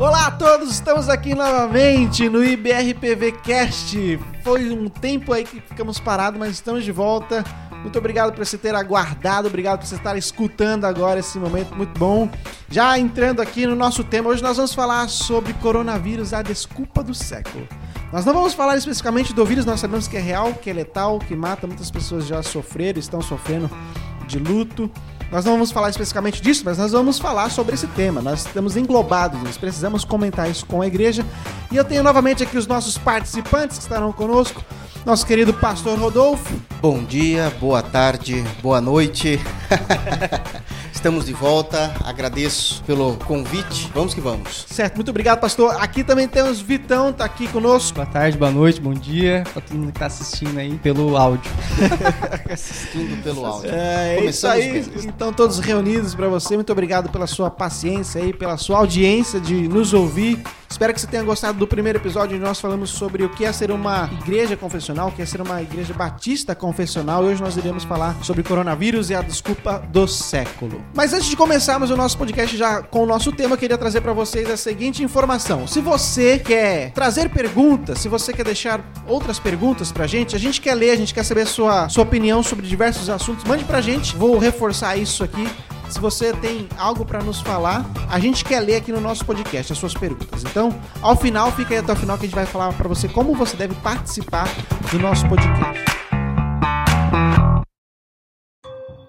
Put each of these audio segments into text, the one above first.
Olá a todos, estamos aqui novamente no IBRPV Cast. Foi um tempo aí que ficamos parados, mas estamos de volta. Muito obrigado por você ter aguardado, obrigado por você estar escutando agora esse momento muito bom. Já entrando aqui no nosso tema, hoje nós vamos falar sobre coronavírus, a desculpa do século. Nós não vamos falar especificamente do vírus, nós sabemos que é real, que é letal, que mata, muitas pessoas já sofreram, estão sofrendo de luto. Nós não vamos falar especificamente disso, mas nós vamos falar sobre esse tema. Nós estamos englobados, nós precisamos comentar isso com a igreja. E eu tenho novamente aqui os nossos participantes que estarão conosco. Nosso querido pastor Rodolfo. Bom dia, boa tarde, boa noite. Estamos de volta, agradeço pelo convite. Vamos que vamos. Certo, muito obrigado, pastor. Aqui também temos Vitão, tá aqui conosco. Boa tarde, boa noite, bom dia pra todo mundo que tá assistindo aí pelo áudio. assistindo pelo áudio. É, é isso aí. Então, todos reunidos para você. Muito obrigado pela sua paciência aí, pela sua audiência de nos ouvir. Espero que você tenha gostado do primeiro episódio onde nós falamos sobre o que é ser uma igreja confessional, o que é ser uma igreja batista confessional. E hoje nós iremos falar sobre coronavírus e a desculpa do século. Mas antes de começarmos o nosso podcast já com o nosso tema, eu queria trazer para vocês a seguinte informação. Se você quer trazer perguntas, se você quer deixar outras perguntas pra gente, a gente quer ler, a gente quer saber sua, sua opinião sobre diversos assuntos, mande pra gente. Vou reforçar isso aqui. Se você tem algo para nos falar, a gente quer ler aqui no nosso podcast as suas perguntas. Então, ao final, fica aí até o final que a gente vai falar para você como você deve participar do nosso podcast.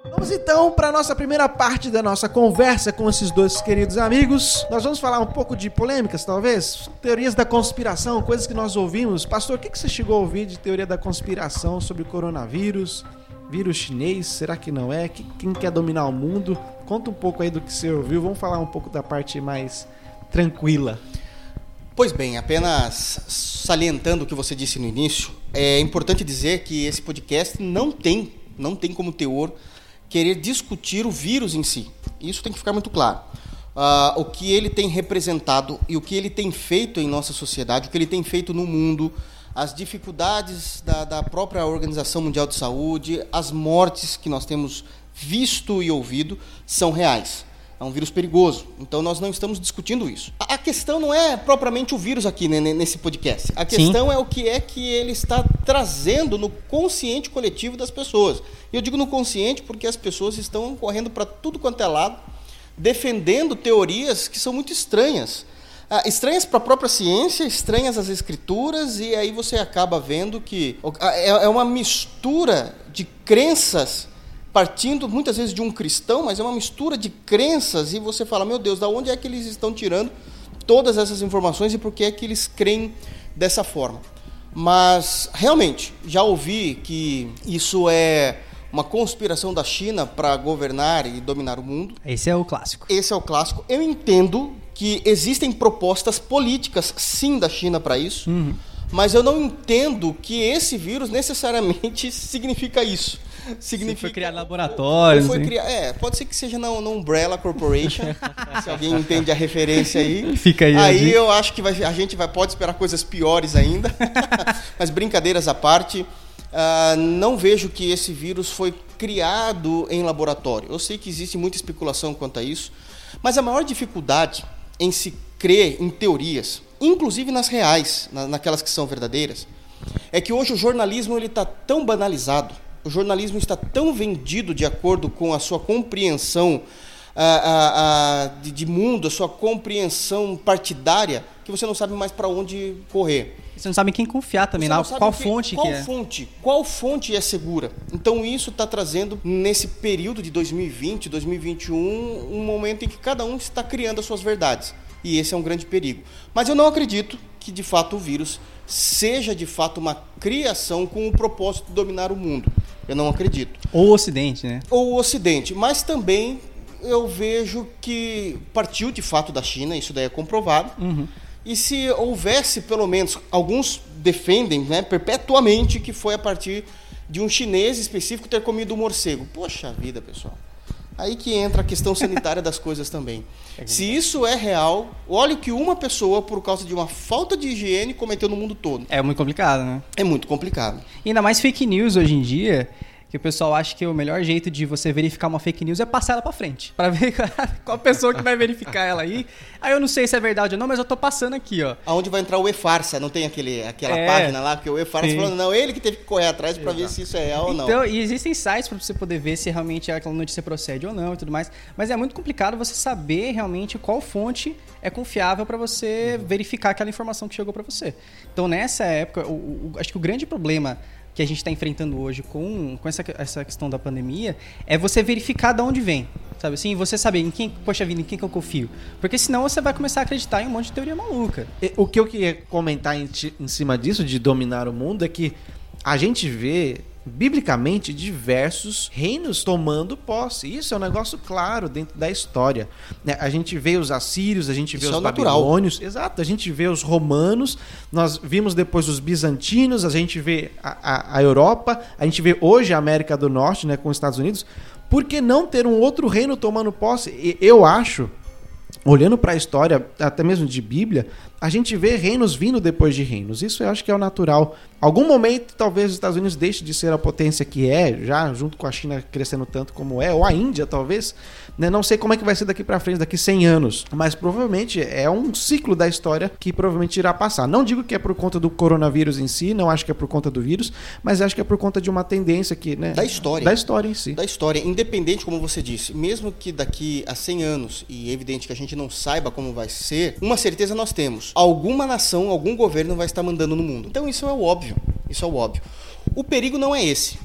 Vamos então para a nossa primeira parte da nossa conversa com esses dois queridos amigos. Nós vamos falar um pouco de polêmicas, talvez, teorias da conspiração, coisas que nós ouvimos. Pastor, o que você chegou a ouvir de teoria da conspiração sobre o coronavírus? Vírus chinês, será que não é? Quem quer dominar o mundo? Conta um pouco aí do que você ouviu. Vamos falar um pouco da parte mais tranquila. Pois bem, apenas salientando o que você disse no início, é importante dizer que esse podcast não tem, não tem como teor querer discutir o vírus em si. Isso tem que ficar muito claro. Uh, o que ele tem representado e o que ele tem feito em nossa sociedade, o que ele tem feito no mundo, as dificuldades da, da própria Organização Mundial de Saúde, as mortes que nós temos visto e ouvido são reais. É um vírus perigoso. Então nós não estamos discutindo isso. A questão não é propriamente o vírus aqui né, nesse podcast. A questão Sim. é o que é que ele está trazendo no consciente coletivo das pessoas. E eu digo no consciente porque as pessoas estão correndo para tudo quanto é lado, defendendo teorias que são muito estranhas. Ah, estranhas para a própria ciência, estranhas às escrituras, e aí você acaba vendo que é, é uma mistura de crenças partindo muitas vezes de um cristão, mas é uma mistura de crenças e você fala, meu Deus, da onde é que eles estão tirando todas essas informações e por que é que eles creem dessa forma? Mas realmente, já ouvi que isso é uma conspiração da China para governar e dominar o mundo. Esse é o clássico. Esse é o clássico. Eu entendo que existem propostas políticas, sim, da China para isso, uhum. mas eu não entendo que esse vírus necessariamente significa isso significa. foi criado laboratório. Foi criar, é, pode ser que seja na, na Umbrella Corporation. se alguém entende a referência aí. Fica aí. Aí eu acho que vai, a gente vai, pode esperar coisas piores ainda. Mas brincadeiras à parte. Uh, não vejo que esse vírus foi criado em laboratório. Eu sei que existe muita especulação quanto a isso, mas a maior dificuldade em se crer em teorias, inclusive nas reais, na, naquelas que são verdadeiras, é que hoje o jornalismo ele está tão banalizado o jornalismo está tão vendido de acordo com a sua compreensão a, a, a, de, de, mundo, a sua compreensão partidária, que você não sabe mais para onde correr. Você não sabe quem confiar também, não, qual que, fonte qual que é. fonte, qual fonte é segura. Então isso está trazendo nesse período de 2020, 2021, um momento em que cada um está criando as suas verdades. E esse é um grande perigo. Mas eu não acredito que de fato o vírus seja de fato uma criação com o propósito de dominar o mundo. Eu não acredito. Ou o Ocidente, né? Ou o Ocidente. Mas também eu vejo que partiu de fato da China, isso daí é comprovado. Uhum. E se houvesse, pelo menos, alguns defendem né, perpetuamente que foi a partir de um chinês específico ter comido um morcego. Poxa vida, pessoal. Aí que entra a questão sanitária das coisas também. É Se isso é real, olha o que uma pessoa, por causa de uma falta de higiene, cometeu no mundo todo. É muito complicado, né? É muito complicado. E ainda mais fake news hoje em dia, que o pessoal acha que o melhor jeito de você verificar uma fake news é passar ela pra frente. Pra ver qual pessoa que vai verificar ela aí. Aí eu não sei se é verdade ou não, mas eu tô passando aqui, ó. Aonde vai entrar o e-farsa, não tem aquele, aquela É. página lá, que o e-farsa falando, não, ele que teve que correr atrás pra ver se isso é real ou não. Então, e existem sites para você poder ver se realmente aquela notícia procede ou não e tudo mais. Mas é muito complicado você saber realmente qual fonte é confiável para você Uhum. verificar aquela informação que chegou para você. Então, nessa época, o- o- acho que o grande problema que a gente está enfrentando hoje com, com essa, essa questão da pandemia é você verificar de onde vem. Sabe assim? Você saber em quem, poxa vida, em quem que eu confio. Porque senão você vai começar a acreditar em um monte de teoria maluca. O que eu queria comentar em, em cima disso, de dominar o mundo, é que a gente vê, biblicamente, diversos reinos tomando posse. Isso é um negócio claro dentro da história. né? A gente vê os assírios, a gente vê Isso os é o natural. babilônios, exato, a gente vê os romanos, nós vimos depois os bizantinos, a gente vê a, a- a Europa, a gente vê hoje a América do Norte, né, com os Estados Unidos. Por que não ter um outro reino tomando posse? Eu acho olhando para a história, até mesmo de Bíblia, a gente vê reinos vindo depois de reinos. Isso eu acho que é o natural. Algum momento, talvez os Estados Unidos deixe de ser a potência que é, já junto com a China crescendo tanto como é, ou a Índia, talvez. Né? Não sei como é que vai ser daqui para frente, daqui 100 anos. Mas provavelmente é um ciclo da história que provavelmente irá passar. Não digo que é por conta do coronavírus em si, não acho que é por conta do vírus, mas acho que é por conta de uma tendência que, né? Da história. Da história em si. da história, independente, como você disse, mesmo que daqui a 100 anos, e é evidente que a gente não saiba como vai ser, uma certeza nós temos: alguma nação, algum governo vai estar mandando no mundo. Então isso é o óbvio. Isso é o óbvio. O perigo não é esse.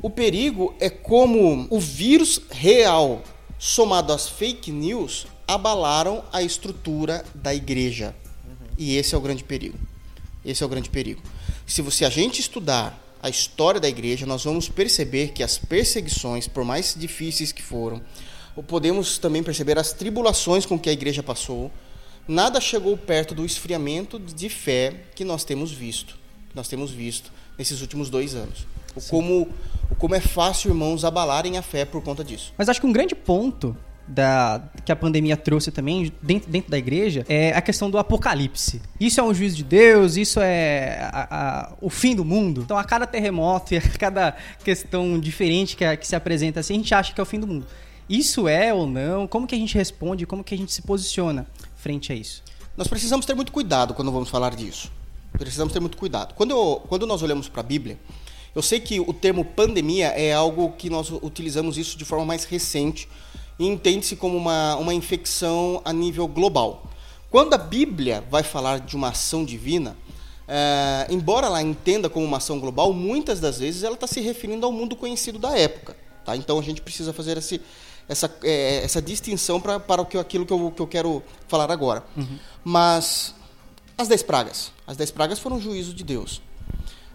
O perigo é como o vírus real, somado às fake news, abalaram a estrutura da igreja. E esse é o grande perigo. Esse é o grande perigo. Se você a gente estudar a história da igreja, nós vamos perceber que as perseguições, por mais difíceis que foram, podemos também perceber as tribulações com que a igreja passou, nada chegou perto do esfriamento de fé que nós temos visto, que nós temos visto nesses últimos dois anos. O como, o como é fácil, irmãos, abalarem a fé por conta disso. Mas acho que um grande ponto da, que a pandemia trouxe também dentro, dentro da igreja é a questão do apocalipse. Isso é um juízo de Deus, isso é a- a- o fim do mundo. Então, a cada terremoto e a cada questão diferente que, a- que se apresenta assim, a gente acha que é o fim do mundo. Isso é ou não? Como que a gente responde? Como que a gente se posiciona frente a isso? Nós precisamos ter muito cuidado quando vamos falar disso. Precisamos ter muito cuidado. Quando, eu- quando nós olhamos para a Bíblia, eu sei que o termo pandemia é algo que nós utilizamos isso de forma mais recente e entende-se como uma, uma infecção a nível global. Quando a Bíblia vai falar de uma ação divina, eh, embora ela entenda como uma ação global, muitas das vezes ela está se referindo ao mundo conhecido da época. Tá? Então a gente precisa fazer esse, essa, eh, essa distinção pra, para aquilo que eu, que eu quero falar agora. Mas as dez pragas. As dez pragas foram juízo de Deus.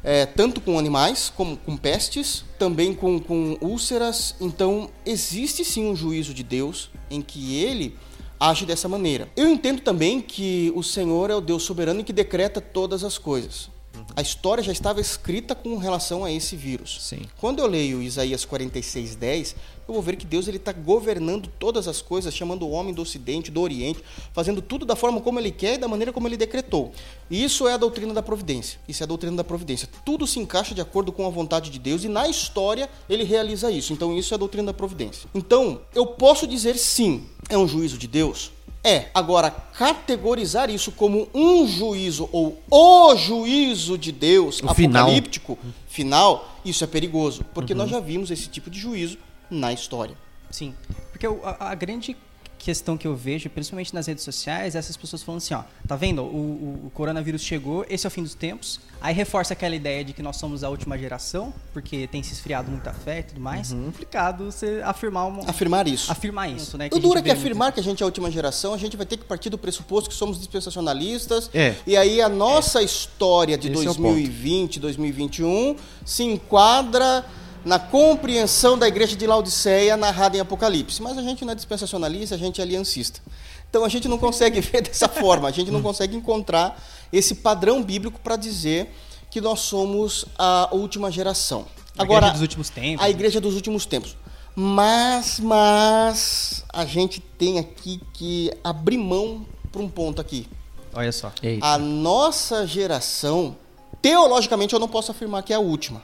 É, tanto com animais, como com pestes, também com, com úlceras. Então, existe sim um juízo de Deus em que ele age dessa maneira. Eu entendo também que o Senhor é o Deus soberano e que decreta todas as coisas. A história já estava escrita com relação a esse vírus. Sim. Quando eu leio Isaías 46, 10, eu vou ver que Deus ele está governando todas as coisas, chamando o homem do Ocidente, do Oriente, fazendo tudo da forma como ele quer e da maneira como ele decretou. E isso é a doutrina da providência. Isso é a doutrina da providência. Tudo se encaixa de acordo com a vontade de Deus e na história ele realiza isso. Então isso é a doutrina da providência. Então, eu posso dizer sim, é um juízo de Deus? É. Agora, categorizar isso como um juízo ou o juízo de Deus O final. apocalíptico final, isso é perigoso, porque nós já vimos esse tipo de juízo na história. Sim, porque a, a grande questão que eu vejo, principalmente nas redes sociais, é essas pessoas falando assim, ó, tá vendo? O, o- o coronavírus chegou, esse é o fim dos tempos. Aí reforça aquela ideia de que nós somos a última geração, porque tem se esfriado muita fé e tudo mais. Complicado você afirmar uma, Afirmar isso. afirmar isso, né? O duro é que afirmar que a gente é a última geração, a gente vai ter que partir do pressuposto que somos dispensacionalistas. É. E aí a nossa história de Esse é o ponto. 2020, 2021 se enquadra na compreensão da igreja de Laodiceia narrada em Apocalipse. Mas a gente não é dispensacionalista, a gente é aliancista. Então a gente não consegue ver dessa forma, a gente não consegue encontrar esse padrão bíblico para dizer que nós somos a última geração. A Agora, igreja dos últimos tempos. a igreja dos últimos tempos. Mas, mas, a gente tem aqui que abrir mão para um ponto aqui. Olha só. Eita. A nossa geração, teologicamente, eu não posso afirmar que é a última.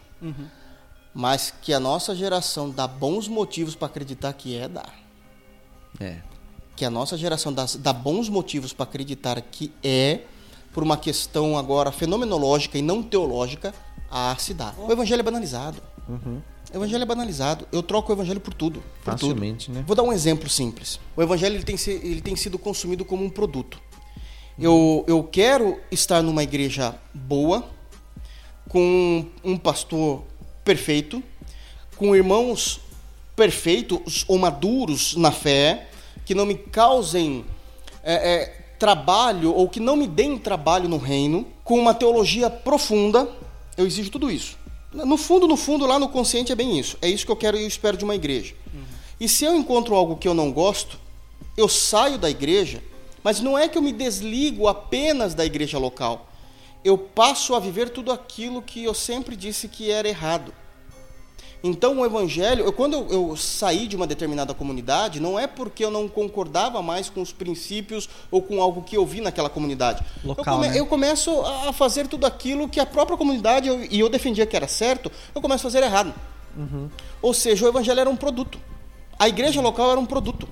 Mas que a nossa geração dá bons motivos para acreditar que é, dá. É. Que a nossa geração dá, dá bons motivos para acreditar que é, por uma questão agora fenomenológica e não teológica, a se dá. O evangelho é banalizado. Uhum. O evangelho é banalizado. Eu troco o evangelho por tudo. Por tudo. Facilmente, né? Vou dar um exemplo simples. O evangelho ele tem, ele tem sido consumido como um produto. Eu, eu quero estar numa igreja boa, com um pastor perfeito, com irmãos perfeitos ou maduros na fé, que não me causem é, é, trabalho ou que não me deem trabalho no reino, com uma teologia profunda. Eu exijo tudo isso. No fundo, no fundo, lá no consciente é bem isso. É isso que eu quero e eu espero de uma igreja. E se eu encontro algo que eu não gosto, eu saio da igreja, mas não é que eu me desligo apenas da igreja local. Eu passo a viver tudo aquilo que eu sempre disse que era errado. Então o evangelho, eu, quando eu, eu saí de uma determinada comunidade, não é porque eu não concordava mais com os princípios ou com algo que eu vi naquela comunidade. Local, eu, come- né? eu começo a fazer tudo aquilo que a própria comunidade, eu- e eu defendia que era certo, eu começo a fazer errado. Ou seja, o evangelho era um produto. A igreja local era um produto.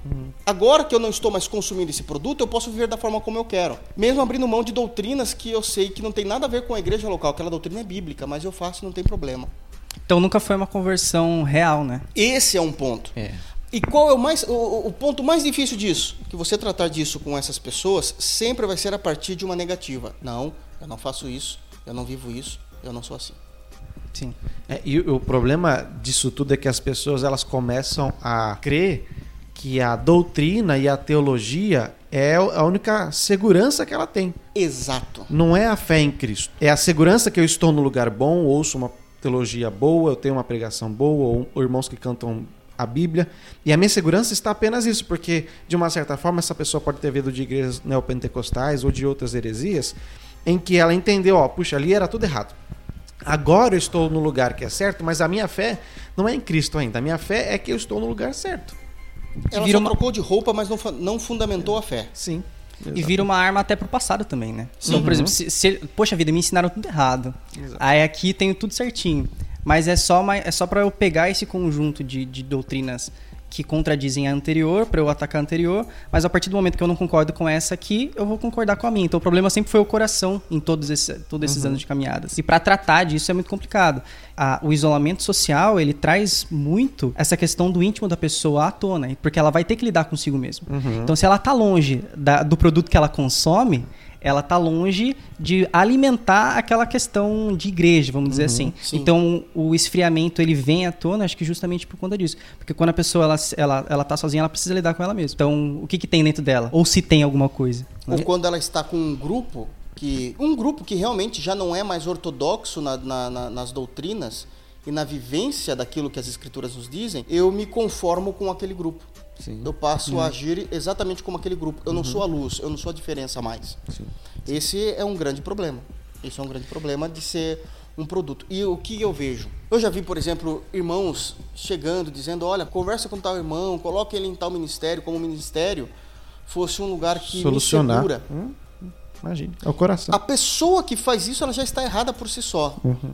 Agora que eu não estou mais consumindo esse produto, eu posso viver da forma como eu quero. Mesmo abrindo mão de doutrinas que eu sei que não tem nada a ver com a igreja local. Aquela doutrina é bíblica, mas eu faço e não tem problema. Então nunca foi uma conversão real, né? Esse é um ponto. É. E qual é o, mais, o, o ponto mais difícil disso? Que você tratar disso com essas pessoas sempre vai ser a partir de uma negativa. Não, eu não faço isso, eu não vivo isso, eu não sou assim. Sim. É, e o problema disso tudo é que as pessoas elas começam a crer que a doutrina e a teologia é a única segurança que ela tem. Exato. Não é a fé em Cristo. É a segurança que eu estou no lugar bom, ouço uma teologia boa, eu tenho uma pregação boa, ou, ou irmãos que cantam a Bíblia. E a minha segurança está apenas isso, porque de uma certa forma essa pessoa pode ter vindo de igrejas neopentecostais ou de outras heresias, em que ela entendeu, ó, puxa, ali era tudo errado. Agora eu estou no lugar que é certo, mas a minha fé não é em Cristo ainda. A minha fé é que eu estou no lugar certo. Ela vira só uma- trocou de roupa, mas não, não fundamentou a fé. Sim. E vira uma arma até pro passado também, né? Então, por exemplo, se, se- poxa vida, me ensinaram tudo errado. Exato. Aí aqui tenho tudo certinho. Mas é só, é só para eu pegar esse conjunto de, de doutrinas que contradizem a anterior, para eu atacar a anterior, mas a partir do momento que eu não concordo com essa aqui, eu vou concordar com a minha. Então o problema sempre foi o coração em todos, esse, todos esses anos de caminhadas. E para tratar disso é muito complicado. A- o isolamento social, ele traz muito essa questão do íntimo da pessoa à tona, porque ela vai ter que lidar consigo mesmo. Então se ela tá longe da- do produto que ela consome, ela tá longe de alimentar aquela questão de igreja, vamos dizer assim. sim. Então o esfriamento ele vem à tona, acho que justamente por conta disso, porque quando a pessoa ela, ela, ela tá sozinha, ela precisa lidar com ela mesma. Então o que que tem dentro dela? Ou se tem alguma coisa? né? Ou quando ela está com um grupo que. Um grupo que realmente já não é mais ortodoxo na- na- na- nas doutrinas e na vivência daquilo que as escrituras nos dizem, eu me conformo com aquele grupo. Sim. Eu passo a agir exatamente como aquele grupo. Eu não sou a luz, eu não sou a diferença mais. Sim. Esse é um grande problema. Esse é um grande problema de ser um produto. E o que eu vejo? Eu já vi, por exemplo, irmãos chegando dizendo: olha, conversa com tal irmão, coloque ele em tal ministério, como o ministério fosse um lugar que Solucionar. me segura. Hum, imagine. É o coração. A pessoa que faz isso, ela já está errada por si só. Uhum.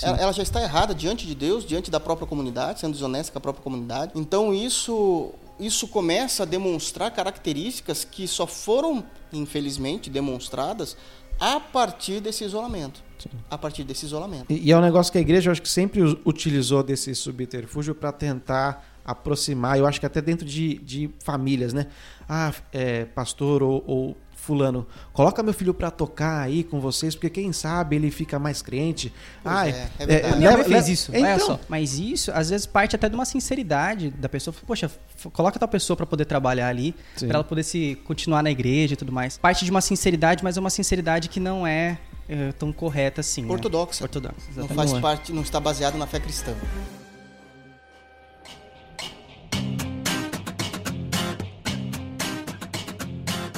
Ela, ela já está errada diante de Deus, diante da própria comunidade, sendo desonesta com a própria comunidade. Então isso, isso começa a demonstrar características que só foram, infelizmente, demonstradas a partir desse isolamento. A partir desse isolamento. E, e é um negócio que a igreja, eu acho que sempre utilizou desse subterfúgio para tentar aproximar, eu acho que até dentro de, de famílias, né? Ah, é, pastor ou, ou fulano, coloca meu filho para tocar aí com vocês, porque quem sabe ele fica mais crente. Pois ah, é, é verdade. Minha mãe leva- fez isso, Então, olha só. Mas isso, às vezes, parte até de uma sinceridade da pessoa. Poxa, coloca tal pessoa pra poder trabalhar ali, pra ela poder se continuar na igreja e tudo mais. Parte de uma sinceridade, mas é uma sinceridade que não é, é, tão correta assim. né? Ortodoxa. Ortodoxa, Não exatamente. faz é. parte, não está baseado na fé cristã.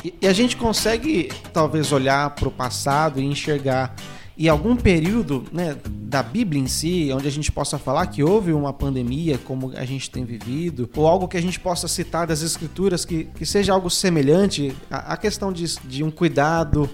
E, e a gente consegue, talvez, olhar para o passado e enxergar em algum período né, da Bíblia em si, onde a gente possa falar que houve uma pandemia como a gente tem vivido, ou algo que a gente possa citar das Escrituras que, que seja algo semelhante à, à questão de, de um cuidado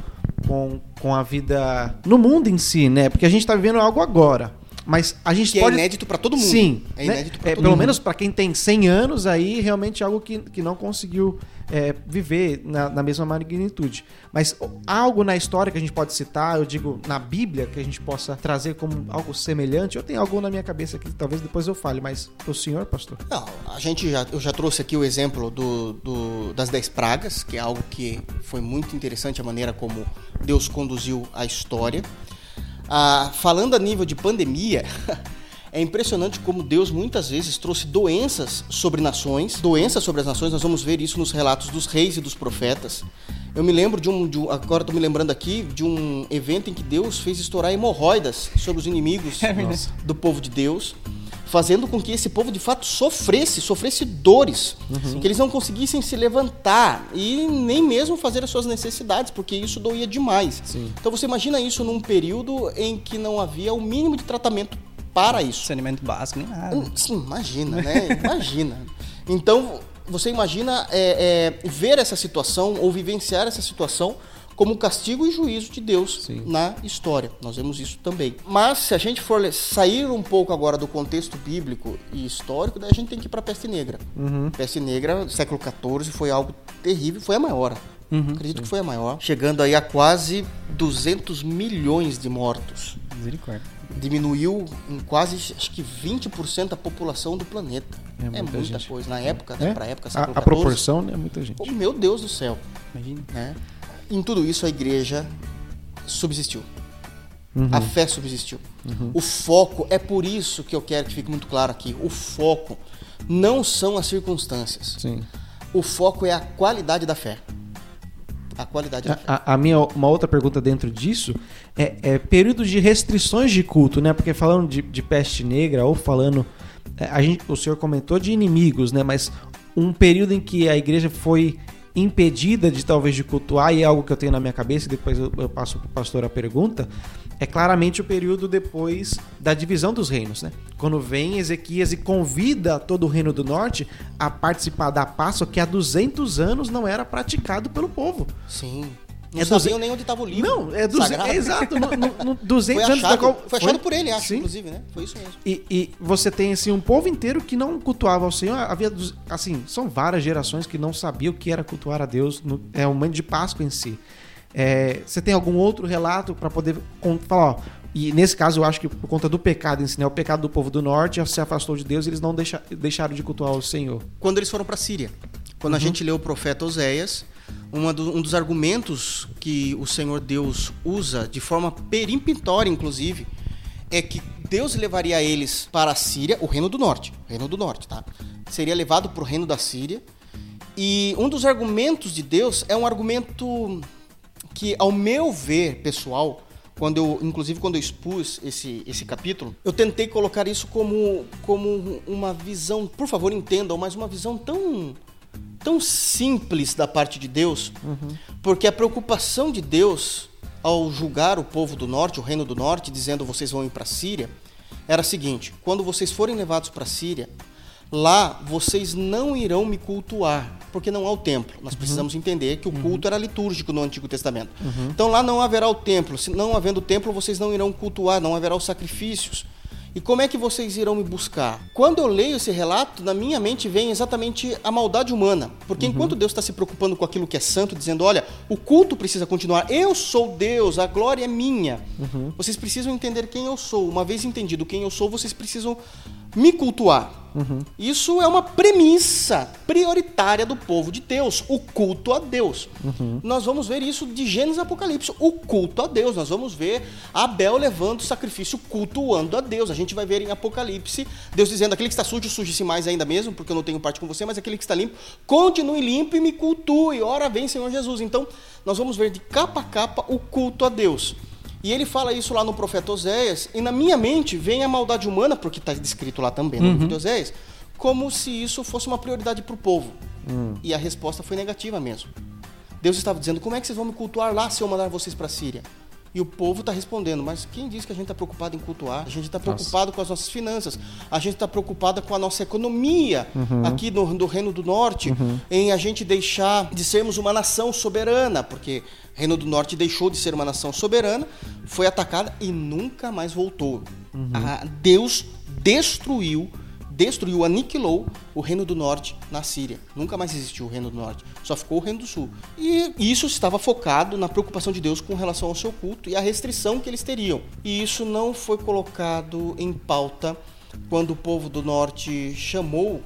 com, com a vida no mundo em si, né? Porque a gente está vivendo algo agora. Mas a gente Que pode... é inédito para todo mundo. Sim. É né? inédito para É, todo pelo mundo. menos para quem tem 100 anos, aí realmente é algo que, que não conseguiu é, viver na, na mesma magnitude. Mas algo na história que a gente pode citar, eu digo na Bíblia, que a gente possa trazer como algo semelhante. Eu tenho algo na minha cabeça que talvez depois eu fale, mas o senhor, pastor? Não, a gente já, eu já trouxe aqui o exemplo do, do- das dez pragas, que é algo que foi muito interessante a maneira como Deus conduziu a história. Ah, falando a nível de pandemia, é impressionante como Deus muitas vezes trouxe doenças sobre nações, doenças sobre as nações. Nós vamos ver isso nos relatos dos reis e dos profetas. Eu me lembro de um, de um agora estou me lembrando aqui de um evento em que Deus fez estourar hemorroidas sobre os inimigos Nossa. do povo de Deus, fazendo com que esse povo de fato sofresse, sofresse dores, que eles não conseguissem se levantar e nem mesmo fazer as suas necessidades, porque isso doía demais. Sim. Então você imagina isso num período em que não havia o mínimo de tratamento para isso. Saneamento básico, nem nada. Hum, Sim, imagina, né? Imagina. Então, você imagina é, é, ver essa situação ou vivenciar essa situação como castigo e juízo de Deus Sim. na história. Nós vemos isso também. Mas se a gente for sair um pouco agora do contexto bíblico e histórico, daí a gente tem que ir para a peste negra. Peste negra, século XIV, foi algo terrível, foi a maior. Acredito que foi a maior, chegando aí a quase 200 milhões de mortos Misericórdia. diminuiu em quase acho que 20% a população do planeta. É É muita muita, gente. coisa. Na época, né, É? pra época, a, a proporção é muita gente. Oh, meu Deus do céu. Imagina. Né? Em tudo isso, a igreja subsistiu. Uhum. A fé subsistiu. O foco, é por isso que eu quero que fique muito claro aqui: o foco não são as circunstâncias. Sim. O foco é a qualidade da fé. A qualidade da fé. A, a minha uma outra pergunta dentro disso é, é período de restrições de culto, né? Porque falando de, de peste negra ou falando é, a gente, o senhor comentou de inimigos, né? Mas um período em que a igreja foi impedida de talvez de cultuar e é algo que eu tenho na minha cabeça e depois eu, eu passo para o pastor a pergunta é claramente o período depois da divisão dos reinos, né? Quando vem Ezequias e convida todo o reino do norte a participar da Páscoa que há 200 anos não era praticado pelo povo. Sim. Não É sabiam duze- nem onde estava o livro. Não, é, duze... é exato, no, no, no 200 Foi anos da achado, qual... foi achado por ele, acho, Sim. inclusive, né? Foi isso mesmo. E, e você tem assim um povo inteiro que não cultuava ao Senhor. Havia assim, são várias gerações que não sabiam o que era cultuar a Deus. No, é o momento de Páscoa em si. É, você tem algum outro relato para poder falar? Ó, e nesse caso eu acho que por conta do pecado em si, né? O pecado do povo do norte se afastou de Deus e eles não deixa- deixaram de cultuar o Senhor. quando eles foram para a Síria. Quando a gente lê o profeta Oséias, do- um dos argumentos que o Senhor Deus usa de forma peremptória, inclusive, é que Deus levaria eles para a Síria, o reino do norte, reino do norte, tá? Seria levado para o reino da Síria. E um dos argumentos de Deus é um argumento que, ao meu ver, pessoal, quando eu, inclusive quando eu expus esse, esse capítulo, eu tentei colocar isso como, como uma visão, por favor entendam, mas uma visão tão, tão simples da parte de Deus, porque a preocupação de Deus ao julgar o povo do norte, o reino do norte, dizendo vocês vão ir para a Síria, era a seguinte: quando vocês forem levados para a Síria, lá vocês não irão me cultuar, porque não há o templo. Nós precisamos entender que o culto era litúrgico no Antigo Testamento. Então lá não haverá o templo. Se não havendo o templo, vocês não irão cultuar, não haverá os sacrifícios. E como é que vocês irão me buscar? Quando eu leio esse relato, na minha mente vem exatamente a maldade humana. Porque enquanto Deus está se preocupando com aquilo que é santo, dizendo: olha, o culto precisa continuar, eu sou Deus, a glória é minha. Vocês precisam entender quem eu sou. Uma vez entendido quem eu sou, vocês precisam me cultuar. Isso é uma premissa prioritária do povo de Deus, o culto a Deus. Nós vamos ver isso de Gênesis a Apocalipse, o culto a Deus. Nós vamos ver Abel levando o sacrifício, cultuando a Deus. A gente vai ver em Apocalipse Deus dizendo: aquele que está sujo, suje-se mais ainda mesmo, porque eu não tenho parte com você, mas aquele que está limpo, continue limpo e me cultue. Ora vem, Senhor Jesus. Então, nós vamos ver de capa a capa o culto a Deus. E ele fala isso lá no profeta Oséias, e na minha mente vem a maldade humana, porque está descrito lá também no livro de Oséias, como se isso fosse uma prioridade para o povo. E a resposta foi negativa mesmo. Deus estava dizendo: como é que vocês vão me cultuar lá se eu mandar vocês para a Síria? E o povo está respondendo, mas quem diz que a gente está preocupado em cultuar? A gente está preocupado com as nossas finanças, a gente está preocupado com a nossa economia aqui no, no Reino do Norte, em a gente deixar de sermos uma nação soberana, porque Reino do Norte deixou de ser uma nação soberana, foi atacada e nunca mais voltou. A- Deus destruiu, destruiu, aniquilou o reino do norte na Síria. Nunca mais existiu o reino do norte, só ficou o reino do sul. E isso estava focado na preocupação de Deus com relação ao seu culto e a restrição que eles teriam. E isso não foi colocado em pauta quando o povo do norte chamou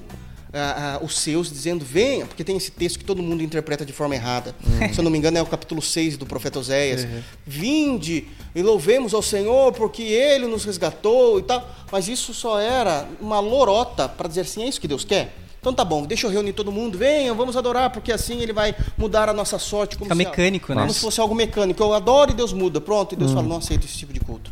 ah, ah, os seus dizendo venha, porque tem esse texto que todo mundo interpreta de forma errada. Se eu não me engano é o capítulo 6 do profeta Oséias. Vinde e louvemos ao Senhor porque ele nos resgatou e tal. Mas isso só era uma lorota para dizer assim, é isso que Deus quer? Então tá bom, deixa eu reunir todo mundo, venham, vamos adorar, porque assim ele vai mudar a nossa sorte. Como Fica se- mecânico, né? Como se fosse algo mecânico. Eu adoro e Deus muda. Pronto, e Deus fala, não aceito esse tipo de culto.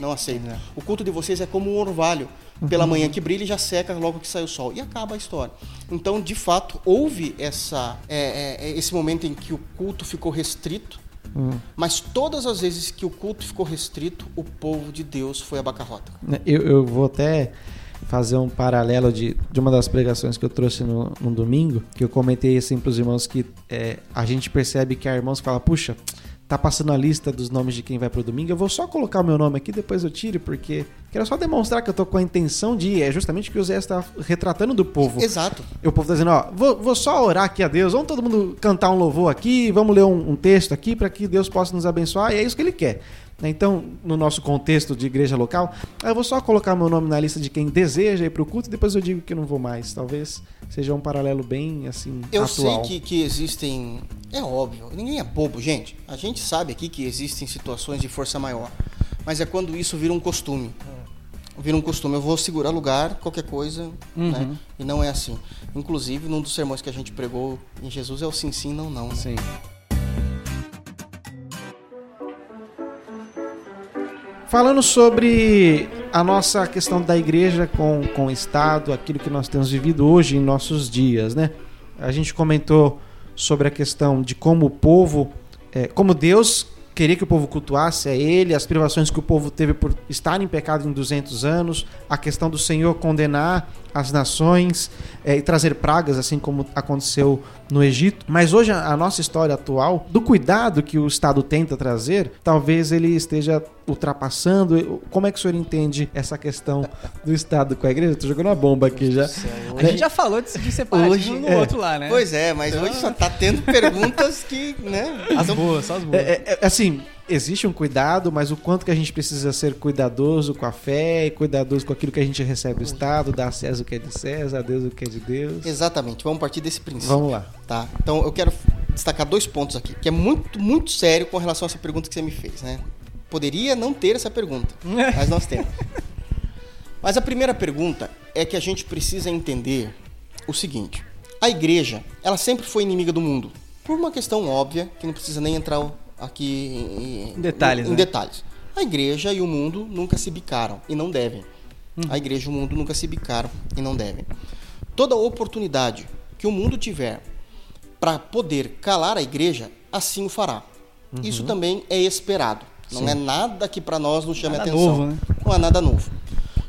Não aceito. É. O culto de vocês é como um orvalho. Pela manhã que brilha e já seca logo que sai o sol. E acaba a história. Então, de fato, houve essa, é, é, é, esse momento em que o culto ficou restrito. Mas todas as vezes que o culto ficou restrito, o povo de Deus foi a bacarrota. Eu, eu vou até fazer um paralelo de, de uma das pregações que eu trouxe no, no domingo, que eu comentei assim para os irmãos que é, a gente percebe que há irmãos que falam, puxa, tá passando a lista dos nomes de quem vai pro domingo, eu vou só colocar o meu nome aqui, depois eu tiro, porque quero só demonstrar que eu tô com a intenção de ir. É justamente o que o Zé está retratando do povo. Exato. E o povo tá dizendo, ó, vou, vou só orar aqui a Deus, vamos todo mundo cantar um louvor aqui, vamos ler um, um texto aqui para que Deus possa nos abençoar, e é isso que ele quer. Né, Então, no nosso contexto de igreja local, ah, eu vou só colocar meu nome na lista de quem deseja ir pro culto e depois eu digo que não vou mais. Talvez seja um paralelo bem, assim, Eu atual. sei que, que existem. É óbvio, ninguém é bobo, gente. A gente sabe aqui que existem situações de força maior. Mas é quando isso vira um costume. Vira um costume. Eu vou segurar lugar, qualquer coisa. Né? E não é assim. Inclusive, num dos sermões que a gente pregou em Jesus é o sim, sim, não, não. Né? Sim. Falando sobre a nossa questão da igreja com, com o Estado, aquilo que nós temos vivido hoje em nossos dias, né? A gente comentou sobre a questão de como o povo, é, como Deus queria que o povo cultuasse a Ele, as privações que o povo teve por estar em pecado em 200 anos, a questão do Senhor condenar as nações é, e trazer pragas, assim como aconteceu no Egito. Mas hoje a nossa história atual, do cuidado que o Estado tenta trazer, talvez ele esteja ultrapassando. Como é que o senhor entende essa questão do Estado com a igreja? Estou jogando uma bomba aqui já. A gente já falou de, de separatismo Hoje, no é. outro lá, né? Pois é, mas hoje só tá tendo perguntas que, né? As então- boas, só as boas. É, é, é, assim, existe um cuidado, mas o quanto que a gente precisa ser cuidadoso com a fé e cuidadoso com aquilo que a gente recebe do Estado, dar a César o que é de César, a Deus o que é de Deus. Exatamente, vamos partir desse princípio. Vamos lá. Tá? Então eu quero destacar dois pontos aqui, que é muito, muito sério com relação a essa pergunta que você me fez, né? Poderia não ter essa pergunta, mas nós temos. Mas a primeira pergunta é que a gente precisa entender o seguinte: a igreja, ela sempre foi inimiga do mundo, por uma questão óbvia que não precisa nem entrar aqui em, Em detalhes, em né? detalhes. A igreja e o mundo nunca se bicaram e não devem. A igreja e o mundo nunca se bicaram e não devem. Toda oportunidade que o mundo tiver para poder calar a igreja, assim o fará. Uhum. Isso também é esperado. Não é nada que para nós nos chame Nada atenção. novo, né? Não é nada novo.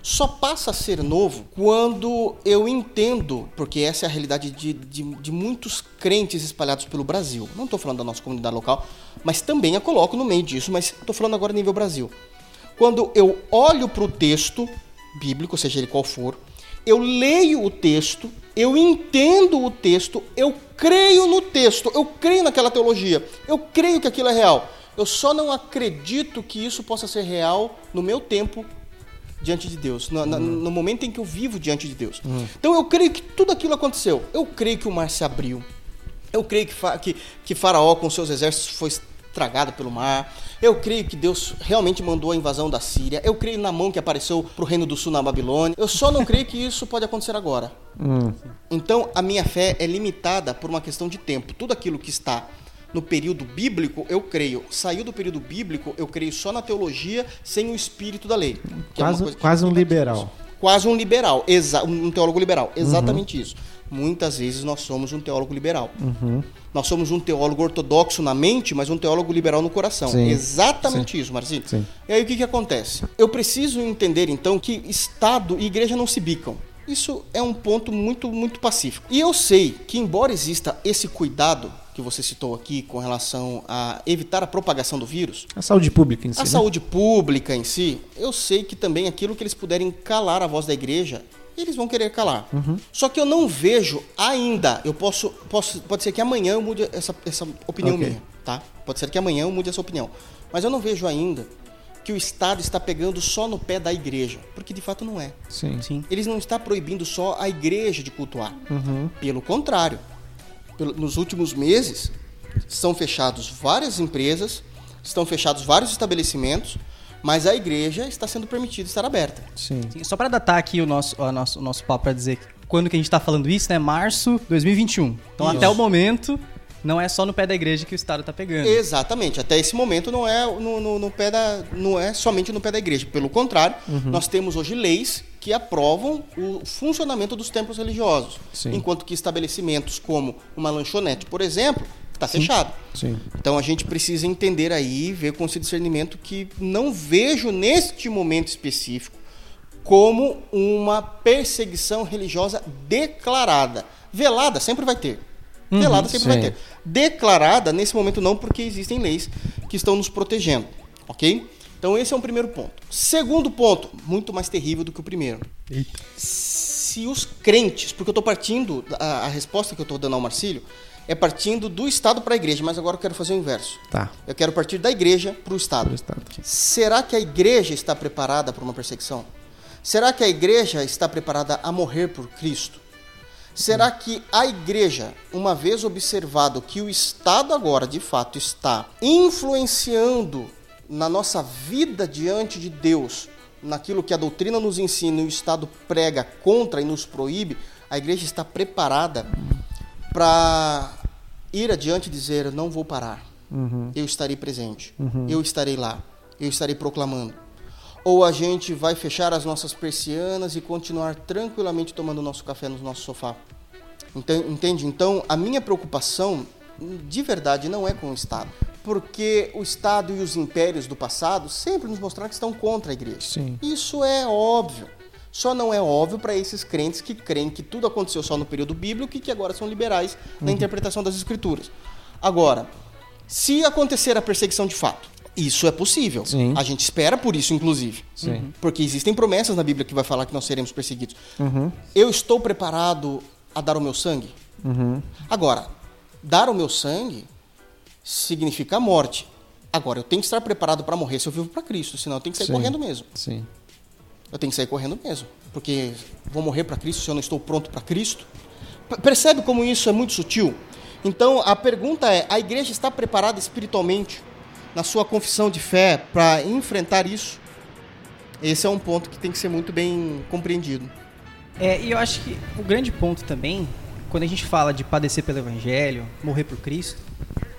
Só passa a ser novo quando eu entendo, porque essa é a realidade de, de, de muitos crentes espalhados pelo Brasil. Não estou falando da nossa comunidade local, mas também a coloco no meio disso, mas estou falando agora nível Brasil. Quando eu olho para o texto bíblico, seja ele qual for, eu leio o texto, eu entendo o texto, eu creio no texto, eu creio naquela teologia, eu creio que aquilo é real. Eu só não acredito que isso possa ser real no meu tempo diante de Deus, no, na- no momento em que eu vivo diante de Deus. Então eu creio que tudo aquilo aconteceu. Eu creio que o mar se abriu. Eu creio que, que, que Faraó com seus exércitos foi estragado pelo mar. Eu creio que Deus realmente mandou a invasão da Síria. Eu creio na mão que apareceu para o reino do sul na Babilônia. Eu só não creio que isso pode acontecer agora. Então a minha fé é limitada por uma questão de tempo. Tudo aquilo que está no período bíblico, eu creio. Saiu do período bíblico, eu creio só na teologia, sem o espírito da lei. é Quase, que quase um liberal. Quase um liberal, exa um teólogo liberal. Exatamente isso. Muitas vezes nós somos um teólogo liberal. Nós somos um teólogo ortodoxo na mente, mas um teólogo liberal no coração. Sim. Exatamente isso, Marcinho. Sim. E aí o que, que acontece? Eu preciso entender então que Estado e igreja não se bicam. Isso é um ponto muito, muito pacífico. E eu sei que, embora exista esse cuidado que você citou aqui com relação a evitar a propagação do vírus, A saúde pública em si. a né? saúde pública em si, eu sei que também aquilo que eles puderem calar a voz da igreja, eles vão querer calar. Uhum. Só que eu não vejo ainda, eu posso, posso pode ser que amanhã eu mude essa, essa opinião Ok. minha, tá? Pode ser que amanhã eu mude essa opinião. Mas eu não vejo ainda que o Estado está pegando só no pé da igreja, porque de fato não é. Sim. Sim. Eles não estão proibindo só a igreja de cultuar. Uhum. Pelo contrário, pelo- nos últimos meses estão fechados várias empresas, estão fechados vários estabelecimentos, mas a igreja está sendo permitida estar aberta. Sim. Sim, Só para datar aqui o nosso, o nosso, o nosso papo para dizer quando que a gente tá falando isso, né? Março 2021. Então Isso. até o momento não é só no pé da igreja que o Estado tá pegando. Exatamente. Até esse momento não é no, no- no pé da, não é somente no pé da igreja. Pelo contrário, nós temos hoje leis que aprovam o funcionamento dos templos religiosos, Sim. enquanto que estabelecimentos como uma lanchonete, por exemplo, está fechado. Sim. Então a gente precisa entender aí, ver com esse discernimento que não vejo neste momento específico como uma perseguição religiosa declarada. Velada sempre vai ter. Velada sempre vai sim. ter. Declarada nesse momento não, porque existem leis que estão nos protegendo, ok? Então esse é um primeiro ponto. Segundo ponto, muito mais terrível do que o primeiro. Se os crentes, porque eu estou partindo, a, a resposta que eu estou dando ao Marcílio é partindo do Estado para a igreja, mas agora eu quero fazer o inverso. Tá. Eu quero partir da igreja para o Estado. Estado. Será que a igreja está preparada para uma perseguição? Será que a igreja está preparada a morrer por Cristo? Será que a igreja, uma vez observado que o Estado agora de fato está influenciando na nossa vida diante de Deus, naquilo que a doutrina nos ensina e o Estado prega contra e nos proíbe, a igreja está preparada para ir adiante e dizer: não vou parar, eu estarei presente, eu estarei lá, eu estarei proclamando. Ou a gente vai fechar as nossas persianas e continuar tranquilamente tomando nosso café no nosso sofá. Enten- Entende? Então, a minha preocupação, de verdade, não é com o Estado. Porque o Estado e os impérios do passado sempre nos mostraram que estão contra a igreja. Sim. Isso é óbvio. Só não é óbvio para esses crentes que creem que tudo aconteceu só no período bíblico e que agora são liberais na interpretação das escrituras. Agora, se acontecer a perseguição de fato, isso é possível. Sim. A gente espera por isso, inclusive. Sim. Porque existem promessas na Bíblia que vai falar que nós seremos perseguidos. Uhum. Eu estou preparado a dar o meu sangue? Uhum. Agora, dar o meu sangue significa a morte. Agora, eu tenho que estar preparado para morrer se eu vivo para Cristo, senão eu tenho que sair Sim. correndo mesmo. Sim. Eu tenho que sair correndo mesmo, porque vou morrer para Cristo se eu não estou pronto para Cristo. Percebe como isso é muito sutil? Então, a pergunta é: a igreja está preparada espiritualmente na sua confissão de fé para enfrentar isso? Esse é um ponto que tem que ser muito bem compreendido. É, e eu acho que o grande ponto também, quando a gente fala de padecer pelo evangelho, morrer por Cristo,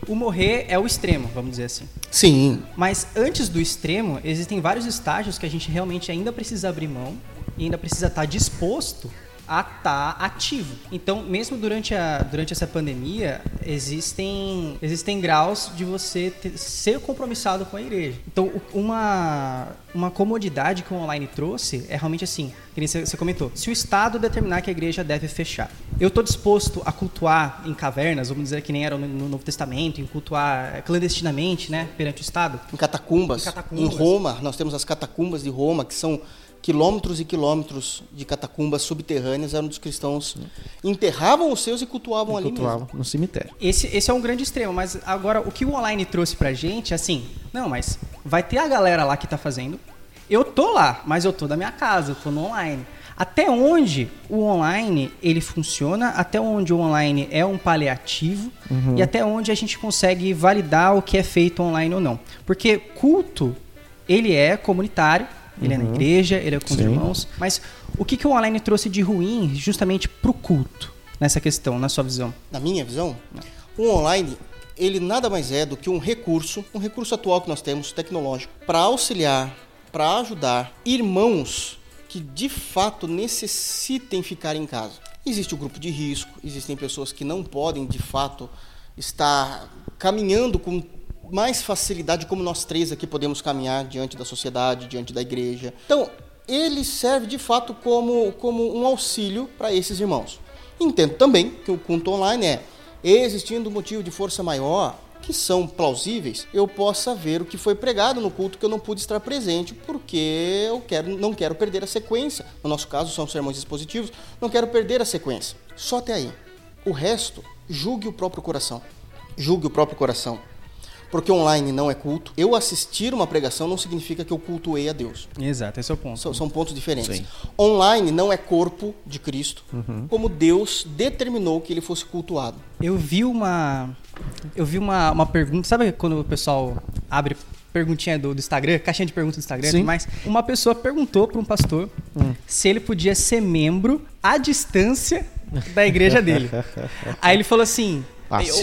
o morrer é o extremo, vamos dizer assim. Sim, Mas antes do extremo, existem vários estágios que a gente realmente ainda precisa abrir mão e ainda precisa estar disposto a estar ativo. Então, mesmo durante, a, durante essa pandemia, existem, existem graus de você ter- ser compromissado com a igreja. Então, uma, uma comodidade que o online trouxe é realmente assim, que nem você comentou. Se o Estado determinar que a igreja deve fechar, eu estou disposto a cultuar em cavernas, vamos dizer que nem era no, no Novo Testamento, em cultuar clandestinamente, né, perante o Estado? em catacumbas, Em catacumbas. em Roma, nós temos as catacumbas de Roma, que são quilômetros e quilômetros de catacumbas subterrâneas, onde os cristãos enterravam os seus e cultuavam ali mesmo. Cultuava no cemitério. Esse, esse é um grande extremo, mas agora o que o online trouxe pra gente, assim, não, mas vai ter a galera lá que tá fazendo. Eu tô lá, mas eu tô da minha casa, eu tô no online. Até onde o online ele funciona, até onde o online é um paliativo e até onde a gente consegue validar o que é feito online ou não. Porque culto, ele é comunitário, ele é na igreja, ele é com os Sim. irmãos, mas o que, que o online trouxe de ruim justamente pro culto nessa questão, na sua visão? Na minha visão, o online ele nada mais é do que um recurso, um recurso atual que nós temos tecnológico para auxiliar, para ajudar irmãos que de fato necessitem ficar em casa. Existe o grupo de risco, existem pessoas que não podem de fato estar caminhando com mais facilidade como nós três aqui podemos caminhar diante da sociedade, diante da igreja. Então, ele serve de fato como, como um auxílio para esses irmãos. Entendo também que o culto online é, existindo motivo de força maior, que são plausíveis, eu possa ver o que foi pregado no culto que eu não pude estar presente, porque eu quero, não quero perder a sequência. No nosso caso, são sermões expositivos, não quero perder a sequência. Só até aí. O resto, julgue o próprio coração. Julgue o próprio coração. Porque online não é culto. Eu assistir uma pregação não significa que eu cultuei a Deus. Exato, esse é o ponto. São, são pontos diferentes. Sim. Online não é corpo de Cristo, como Deus determinou que ele fosse cultuado. Eu vi uma. Eu vi uma, uma pergunta. Sabe quando o pessoal abre perguntinha do, do Instagram, caixinha de perguntas do Instagram e Sim. tudo mais? Uma pessoa perguntou para um pastor se ele podia ser membro à distância da igreja dele. Aí ele falou assim.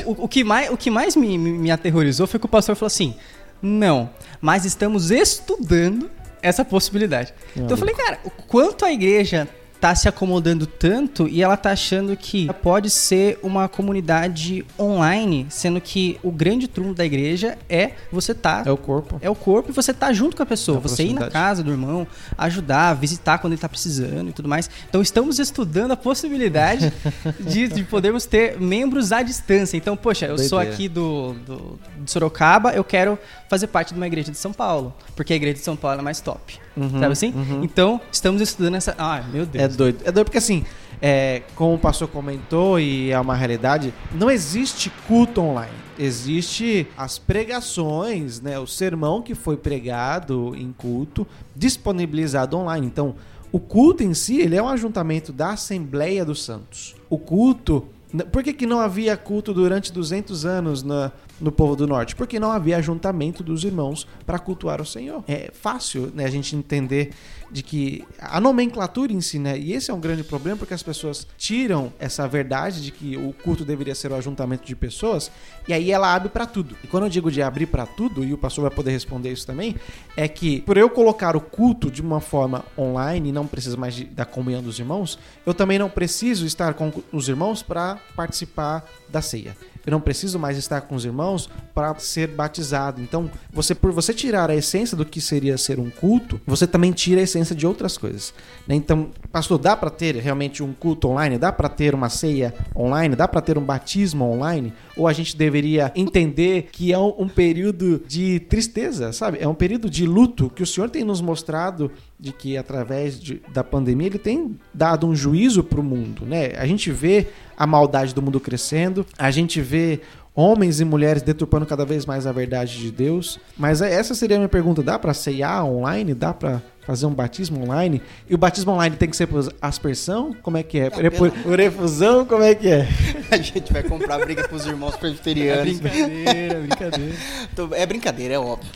O, o que mais, o que mais me, me, me aterrorizou foi que o pastor falou assim: não, mas estamos estudando essa possibilidade. Então eu falei, cara, o quanto a igreja tá se acomodando tanto e ela tá achando que pode ser uma comunidade online, sendo que o grande trunfo da igreja é você tá É o corpo. é o corpo e você tá junto com a pessoa. É a você ir na casa do irmão, ajudar, visitar quando ele tá precisando e tudo mais. Então estamos estudando a possibilidade de, de podermos ter membros à distância. Então, poxa, eu sou Doideira. aqui do, do, de Sorocaba, eu quero fazer parte de uma igreja de São Paulo, porque a igreja de São Paulo é mais top. Sabe assim? Então, estamos estudando essa. Ai, meu Deus. É doido. É doido porque assim, é, como o pastor comentou e é uma realidade, não existe culto online. Existe as pregações, né? O sermão que foi pregado em culto, disponibilizado online. Então, o culto em si, ele é um ajuntamento da Assembleia dos Santos. O culto... Por que, que não havia culto durante 200 anos na, no povo do norte? Porque não havia ajuntamento dos irmãos para cultuar o Senhor. É fácil né, a gente entender de que a nomenclatura em si, né? E esse é um grande problema porque as pessoas tiram essa verdade de que o culto deveria ser o ajuntamento de pessoas e aí ela abre para tudo. E quando eu digo de abrir para tudo, e o pastor vai poder responder isso também, é que por eu colocar o culto de uma forma online não precisa mais de- da comunhão dos irmãos, eu também não preciso estar com os irmãos para participar da ceia. Eu não preciso mais estar com os irmãos para ser batizado. Então, você por você tirar a essência do que seria ser um culto, você também tira a essência de outras coisas. né? Então, pastor, dá para ter realmente um culto online? Dá para ter uma ceia online? Dá para ter um batismo online? Ou a gente deveria entender que é um, um período de tristeza, sabe? É um período de luto que o Senhor tem nos mostrado de que através de- da pandemia ele tem dado um juízo para o mundo, né? A gente vê a maldade do mundo crescendo, a gente vê homens e mulheres deturpando cada vez mais a verdade de Deus. Mas é- essa seria a minha pergunta: dá para ceiar online? Dá para fazer um batismo online? E o batismo online tem que ser por aspersão? Como é que é? Por, por, por efusão? Como é que é? A gente vai comprar briga pros irmãos presbiterianos. brincadeira, brincadeira. Tô- É brincadeira, é óbvio.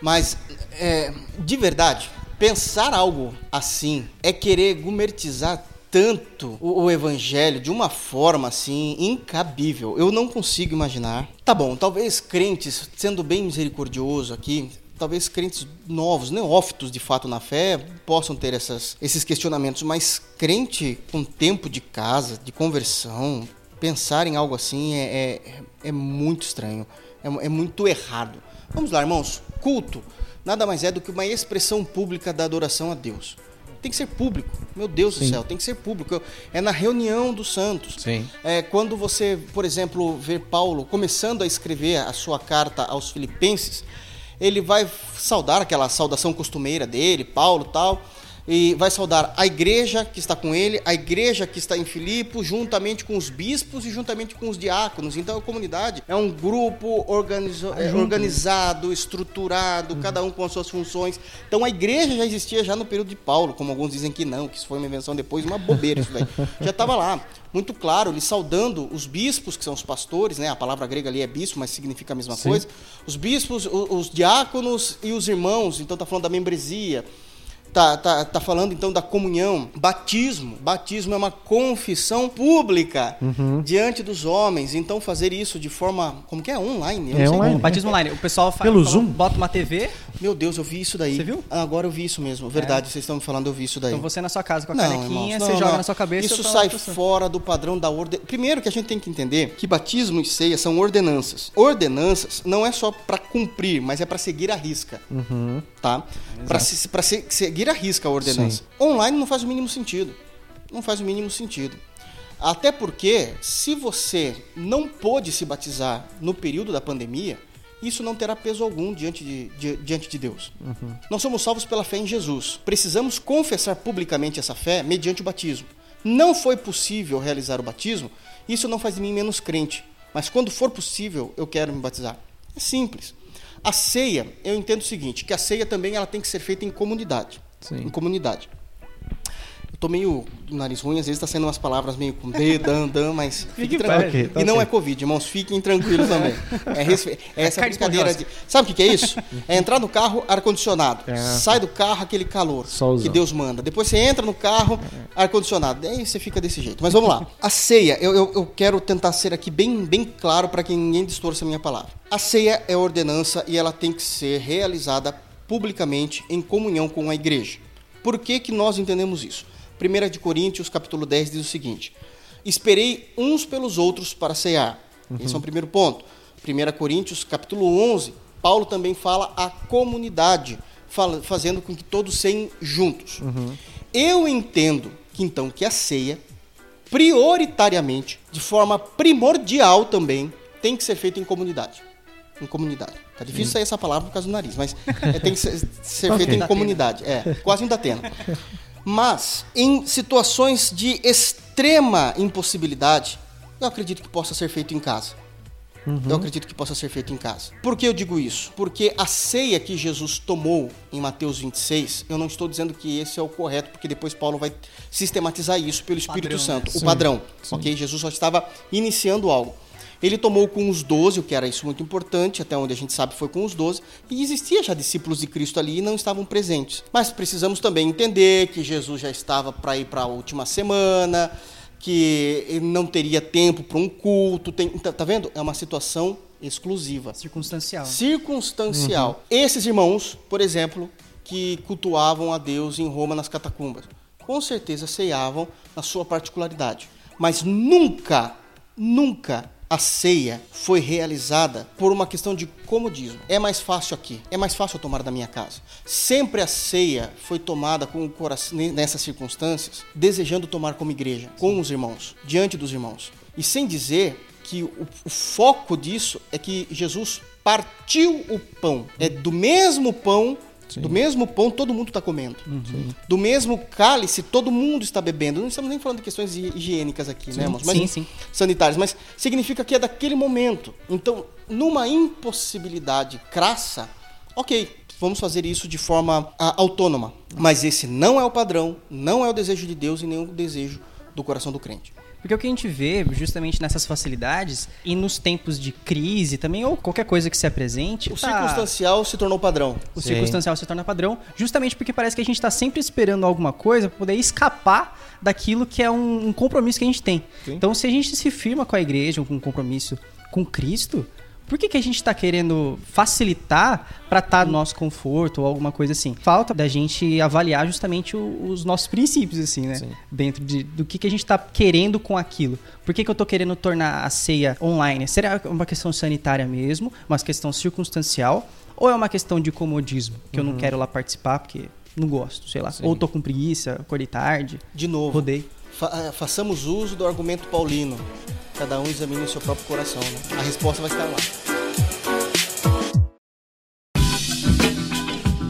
Mas, é, de verdade, pensar algo assim é querer gumertizar tanto o, o evangelho de uma forma assim incabível. Eu não consigo imaginar. Tá bom, talvez crentes, sendo bem misericordioso aqui, talvez crentes novos, neófitos de fato na fé, possam ter essas, esses questionamentos, mas crente com tempo de casa, de conversão, pensar em algo assim é, é, é muito estranho, é, é muito errado. Vamos lá, irmãos. Culto nada mais é do que uma expressão pública da adoração a Deus. Tem que ser público, meu Deus do céu, tem que ser público. É na reunião dos santos. Sim. É, quando você, por exemplo, vê Paulo começando a escrever a sua carta aos Filipenses, ele vai saudar aquela saudação costumeira dele, Paulo tal, e vai saudar a igreja que está com ele, a igreja que está em Filipos, juntamente com os bispos e juntamente com os diáconos. Então a comunidade é um grupo organizo- é, organizado, estruturado, cada um com as suas funções. Então a igreja já existia já no período de Paulo, como alguns dizem que não, que isso foi uma invenção depois, uma bobeira isso daí. Já estava lá, muito claro, ele saudando os bispos, que são os pastores, né? A palavra grega ali é bispo, mas significa a mesma Sim. coisa. Os bispos, o- os diáconos e os irmãos, então tá falando da membresia. Tá, tá, tá falando então da comunhão, batismo. Batismo é uma confissão pública Uhum. diante dos homens. Então fazer isso de forma, como que é? Online? Eu não É sei online. como. Batismo online. O pessoal faz, Pelo fala- Zoom? bota uma TV, Meu Deus, eu vi isso daí. Você viu? Ah, Agora eu vi isso mesmo. Verdade, vocês estão me falando, eu vi isso daí. então você na sua casa com a Não, canequinha, irmãos, você não, joga não. na sua cabeça. Isso e tá sai fora do padrão da ordem. Primeiro que a gente tem que entender que batismo e ceia são ordenanças. Ordenanças não é só para cumprir, mas é para seguir a risca, Uhum. tá? Para se, pra se- seguir a risca a ordenança. Online não faz o mínimo sentido. Não faz o mínimo sentido. Até porque, se você não pôde se batizar no período da pandemia, isso não terá peso algum diante de, de diante de Deus. Uhum. Nós somos salvos pela fé em Jesus. Precisamos confessar publicamente essa fé mediante o batismo. Não foi possível realizar o batismo, isso não faz de mim menos crente. Mas quando for possível, eu quero me batizar. É simples. A ceia, eu entendo o seguinte, que a ceia também ela tem que ser feita em comunidade. Sim. Em comunidade. Eu tô meio nariz ruim, às vezes tá sendo umas palavras meio com D, dan, dan, mas fique tranquilo. Okay, tá e não é Covid, irmãos, fiquem tranquilos também. É, resfe... é essa brincadeira de. Sabe o que, é isso? É entrar no carro, ar-condicionado. É. Sai do carro, aquele calor que Deus manda. Depois você entra no carro, ar-condicionado. Aí você fica desse jeito. Mas vamos lá. A ceia, eu, eu, eu quero tentar ser aqui bem, bem claro para que ninguém distorça a minha palavra. A ceia é ordenança e ela tem que ser realizada publicamente em comunhão com a igreja. Por que, que nós entendemos isso? 1 de Coríntios, capítulo 10, diz o seguinte: Esperei uns pelos outros para cear. Uhum. Esse é o primeiro ponto. 1 Coríntios, capítulo 11, Paulo também fala a comunidade, fala, fazendo com que todos ceiem juntos. Uhum. Eu entendo que então que a ceia, prioritariamente, de forma primordial também, tem que ser feita em comunidade. Em comunidade. Tá difícil sair essa palavra por causa do nariz, mas é, tem que ser, ser okay. feita em comunidade. É, quase um da. Mas, em situações de extrema impossibilidade, eu acredito que possa ser feito em casa. Uhum. Eu acredito que possa ser feito em casa. Por que eu digo isso? Porque a ceia que Jesus tomou em Mateus 26, eu não estou dizendo que esse é o correto, porque depois Paulo vai sistematizar isso pelo Espírito padrão, Santo, né? o padrão. Sim. Ok? Jesus só estava iniciando algo. Ele tomou com os doze, o que era isso muito importante, até onde a gente sabe foi com os doze, e existia já discípulos de Cristo ali e não estavam presentes. Mas precisamos também entender que Jesus já estava para ir para a última semana, que ele não teria tempo para um culto. Tem, tá, tá, vendo? É uma situação exclusiva. Circunstancial. Circunstancial. Uhum. Esses irmãos, por exemplo, que cultuavam a Deus em Roma nas catacumbas, com certeza ceiavam na sua particularidade. Mas nunca, nunca a ceia foi realizada por uma questão de comodismo. É mais fácil aqui, é mais fácil tomar da minha casa. Sempre a ceia foi tomada com o coração nessas circunstâncias, desejando tomar como igreja, com os irmãos, diante dos irmãos. E sem dizer que o, o foco disso é que Jesus partiu o pão. É do mesmo pão Sim. Do mesmo pão, todo mundo está comendo. Uhum. Do mesmo cálice, todo mundo está bebendo. Não estamos nem falando de questões higiênicas aqui, sim. né? Mas, sim, sim. Sanitárias. Mas significa que é daquele momento. Então, numa impossibilidade crassa, ok, vamos fazer isso de forma a, ah, autônoma. Mas esse não é o padrão, não é o desejo de Deus e nem o desejo do coração do crente. Porque o que a gente vê justamente nessas facilidades e nos tempos de crise também, ou qualquer coisa que se apresente. O tá... circunstancial se tornou padrão. O Sim. circunstancial se torna padrão, justamente porque parece que a gente está sempre esperando alguma coisa para poder escapar daquilo que é um, um, compromisso que a gente tem. Sim. Então, se a gente se firma com a igreja, com um compromisso com Cristo, por que, que a gente está querendo facilitar para estar tá no nosso conforto ou alguma coisa assim? Falta da gente avaliar justamente o, os nossos princípios, assim, né? Sim. Dentro de, do que, que a gente está querendo com aquilo. Por que, que eu estou querendo tornar a ceia online? Será uma questão sanitária mesmo? Uma questão circunstancial? Ou é uma questão de comodismo? Que uhum. eu não uhum. quero lá participar porque não gosto, sei lá. Sim. Ou tô com preguiça, acordei tarde. De novo. Rodei. Fa eh, façamos uso do argumento paulino. Cada um examine o seu próprio coração. Né? A resposta vai estar lá.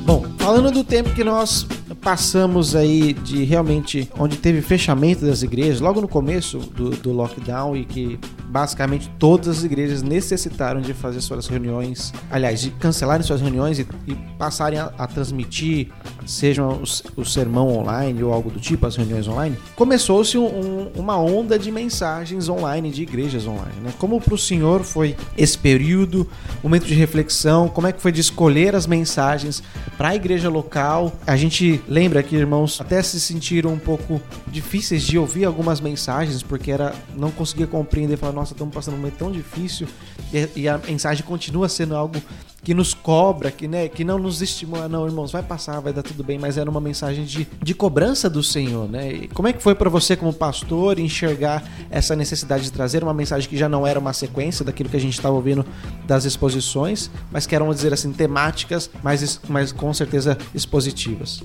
Bom, falando do tempo que nós passamos aí de realmente onde teve fechamento das igrejas, logo no começo do, do lockdown e que basicamente todas as igrejas necessitaram de fazer suas reuniões, aliás, de cancelarem suas reuniões e, e passarem a, a, transmitir, seja o, o, sermão online ou algo do tipo, as reuniões online, começou-se um, um, uma onda de mensagens online, de igrejas online. Né? Como para o senhor foi esse período, momento de reflexão, como é que foi de escolher as mensagens para a igreja local? A gente lembra que, irmãos, até se sentiram um pouco difíceis de ouvir algumas mensagens, porque era não conseguia compreender, falar, nossa, estamos passando um momento tão difícil e, e, a mensagem continua sendo algo que nos cobra, que, né, que não nos estimula, não, irmãos, vai passar, vai dar tudo bem, mas era uma mensagem de, de cobrança do Senhor, né? E como é que foi para você como pastor enxergar essa necessidade de trazer uma mensagem que já não era uma sequência daquilo que a gente estava ouvindo das exposições, mas que eram, dizer assim, temáticas, mas, mas com certeza expositivas?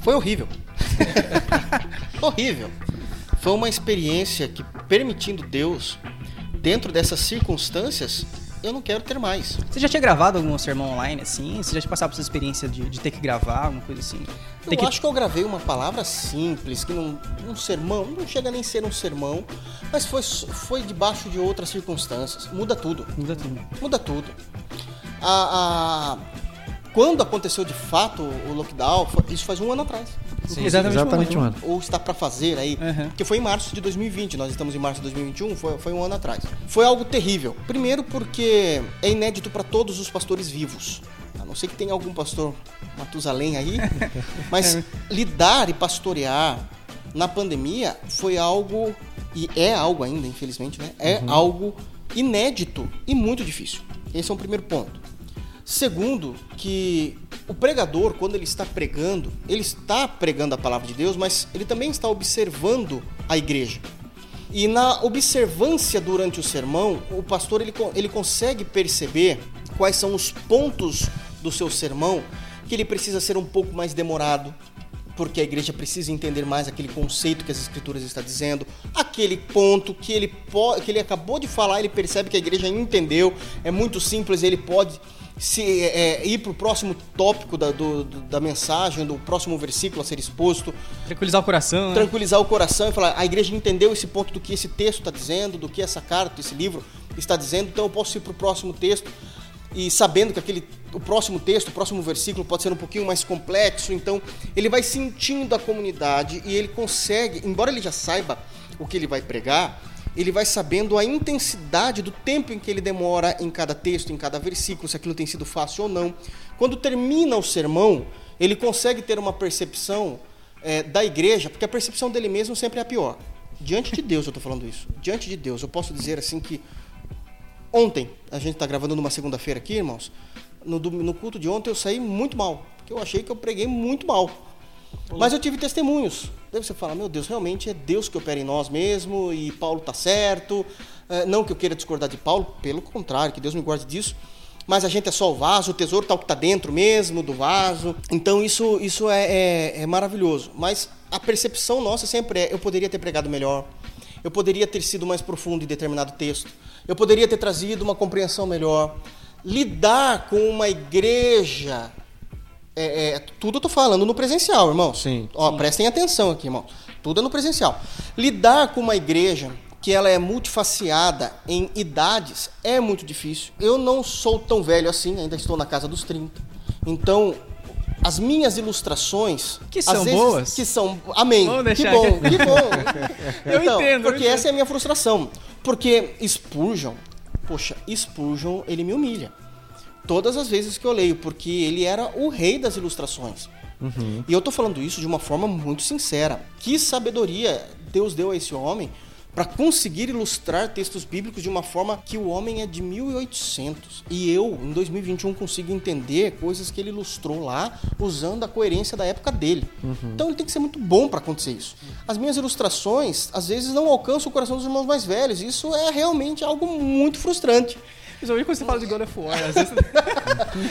Foi horrível. horrível. Foi uma experiência que, permitindo Deus, dentro dessas circunstâncias, eu não quero ter mais. Você já tinha gravado algum sermão online assim? Você já tinha passado por essa experiência de, de ter que gravar, alguma coisa assim? Eu que- acho que eu gravei uma palavra simples, que não, um sermão, não chega nem a ser um sermão, mas foi, foi debaixo de outras circunstâncias. Muda tudo. Muda tudo. Muda tudo. A, a- quando aconteceu de fato o lockdown, isso faz um ano atrás. Sim, exatamente um ano. Ou está para fazer aí. Uhum. Porque foi em março de 2020, nós estamos em março de 2021, foi, foi um ano atrás. Foi algo terrível. Primeiro porque é inédito para todos os pastores vivos. A não ser que tenha algum pastor Matusalém aí. Mas lidar e pastorear na pandemia foi algo, e é algo ainda, infelizmente, né? É algo inédito e muito difícil. Esse é um primeiro ponto. Segundo, que o pregador, quando ele está pregando, ele está pregando a palavra de Deus, mas ele também está observando a igreja. E na observância durante o sermão, o pastor ele, ele consegue perceber quais são os pontos do seu sermão que ele precisa ser um pouco mais demorado, porque a igreja precisa entender mais aquele conceito que as escrituras está dizendo, aquele ponto que ele que ele acabou de falar, ele percebe que a igreja entendeu, é muito simples, ele pode se é, ir para o próximo tópico da, do- da mensagem, do próximo versículo a ser exposto, Tranquilizar o coração, né? tranquilizar o coração e falar: a igreja entendeu esse ponto do que esse texto está dizendo, do que essa carta, esse livro está dizendo, então eu posso ir para o próximo texto e sabendo que aquele o próximo texto, o próximo versículo pode ser um pouquinho mais complexo, então ele vai sentindo a comunidade e ele consegue, embora ele já saiba o que ele vai pregar, ele vai sabendo a intensidade do tempo em que ele demora em cada texto, em cada versículo, se aquilo tem sido fácil ou não. Quando termina o sermão, ele consegue ter uma percepção é, da igreja, porque a percepção dele mesmo sempre é a pior. Diante de Deus eu estou falando isso. Diante de Deus, eu posso dizer assim que ontem, a gente está gravando numa segunda-feira aqui, irmãos, no, no culto de ontem eu saí muito mal, porque eu achei que eu preguei muito mal. Mas eu tive testemunhos. Daí você fala, meu Deus, realmente é Deus que opera em nós mesmo e Paulo está certo. É, não que eu queira discordar de Paulo, pelo contrário, que Deus me guarde disso. Mas a gente é só o vaso, o tesouro está está dentro mesmo do vaso. Então isso, isso é, é- é maravilhoso. Mas a percepção nossa sempre é: eu poderia ter pregado melhor, eu poderia ter sido mais profundo em determinado texto, eu poderia ter trazido uma compreensão melhor. Lidar com uma igreja é, é, tudo eu tô falando no presencial, irmão. Sim. Ó, prestem atenção aqui, irmão. Tudo é no presencial. Lidar com uma igreja que ela é multifaciada em idades é muito difícil. Eu não sou tão velho assim, ainda estou na casa dos 30. Então, as minhas ilustrações Que são vezes, boas. que são, amém. Que bom, aqui. que bom. Eu Então, entendo, eu porque entendo. essa é a minha frustração. Porque Spurgeon, poxa, Spurgeon, ele me humilha todas as vezes que eu leio, porque ele era o rei das ilustrações. E eu tô falando isso de uma forma muito sincera. Que sabedoria Deus deu a esse homem para conseguir ilustrar textos bíblicos de uma forma que o homem é de 1800 e eu, em 2021, consigo entender coisas que ele ilustrou lá usando a coerência da época dele. Então ele tem que ser muito bom para acontecer isso. As minhas ilustrações, às vezes, não alcançam o coração dos irmãos mais velhos. Isso é realmente algo muito frustrante. Principalmente quando você fala de God of War, às vezes.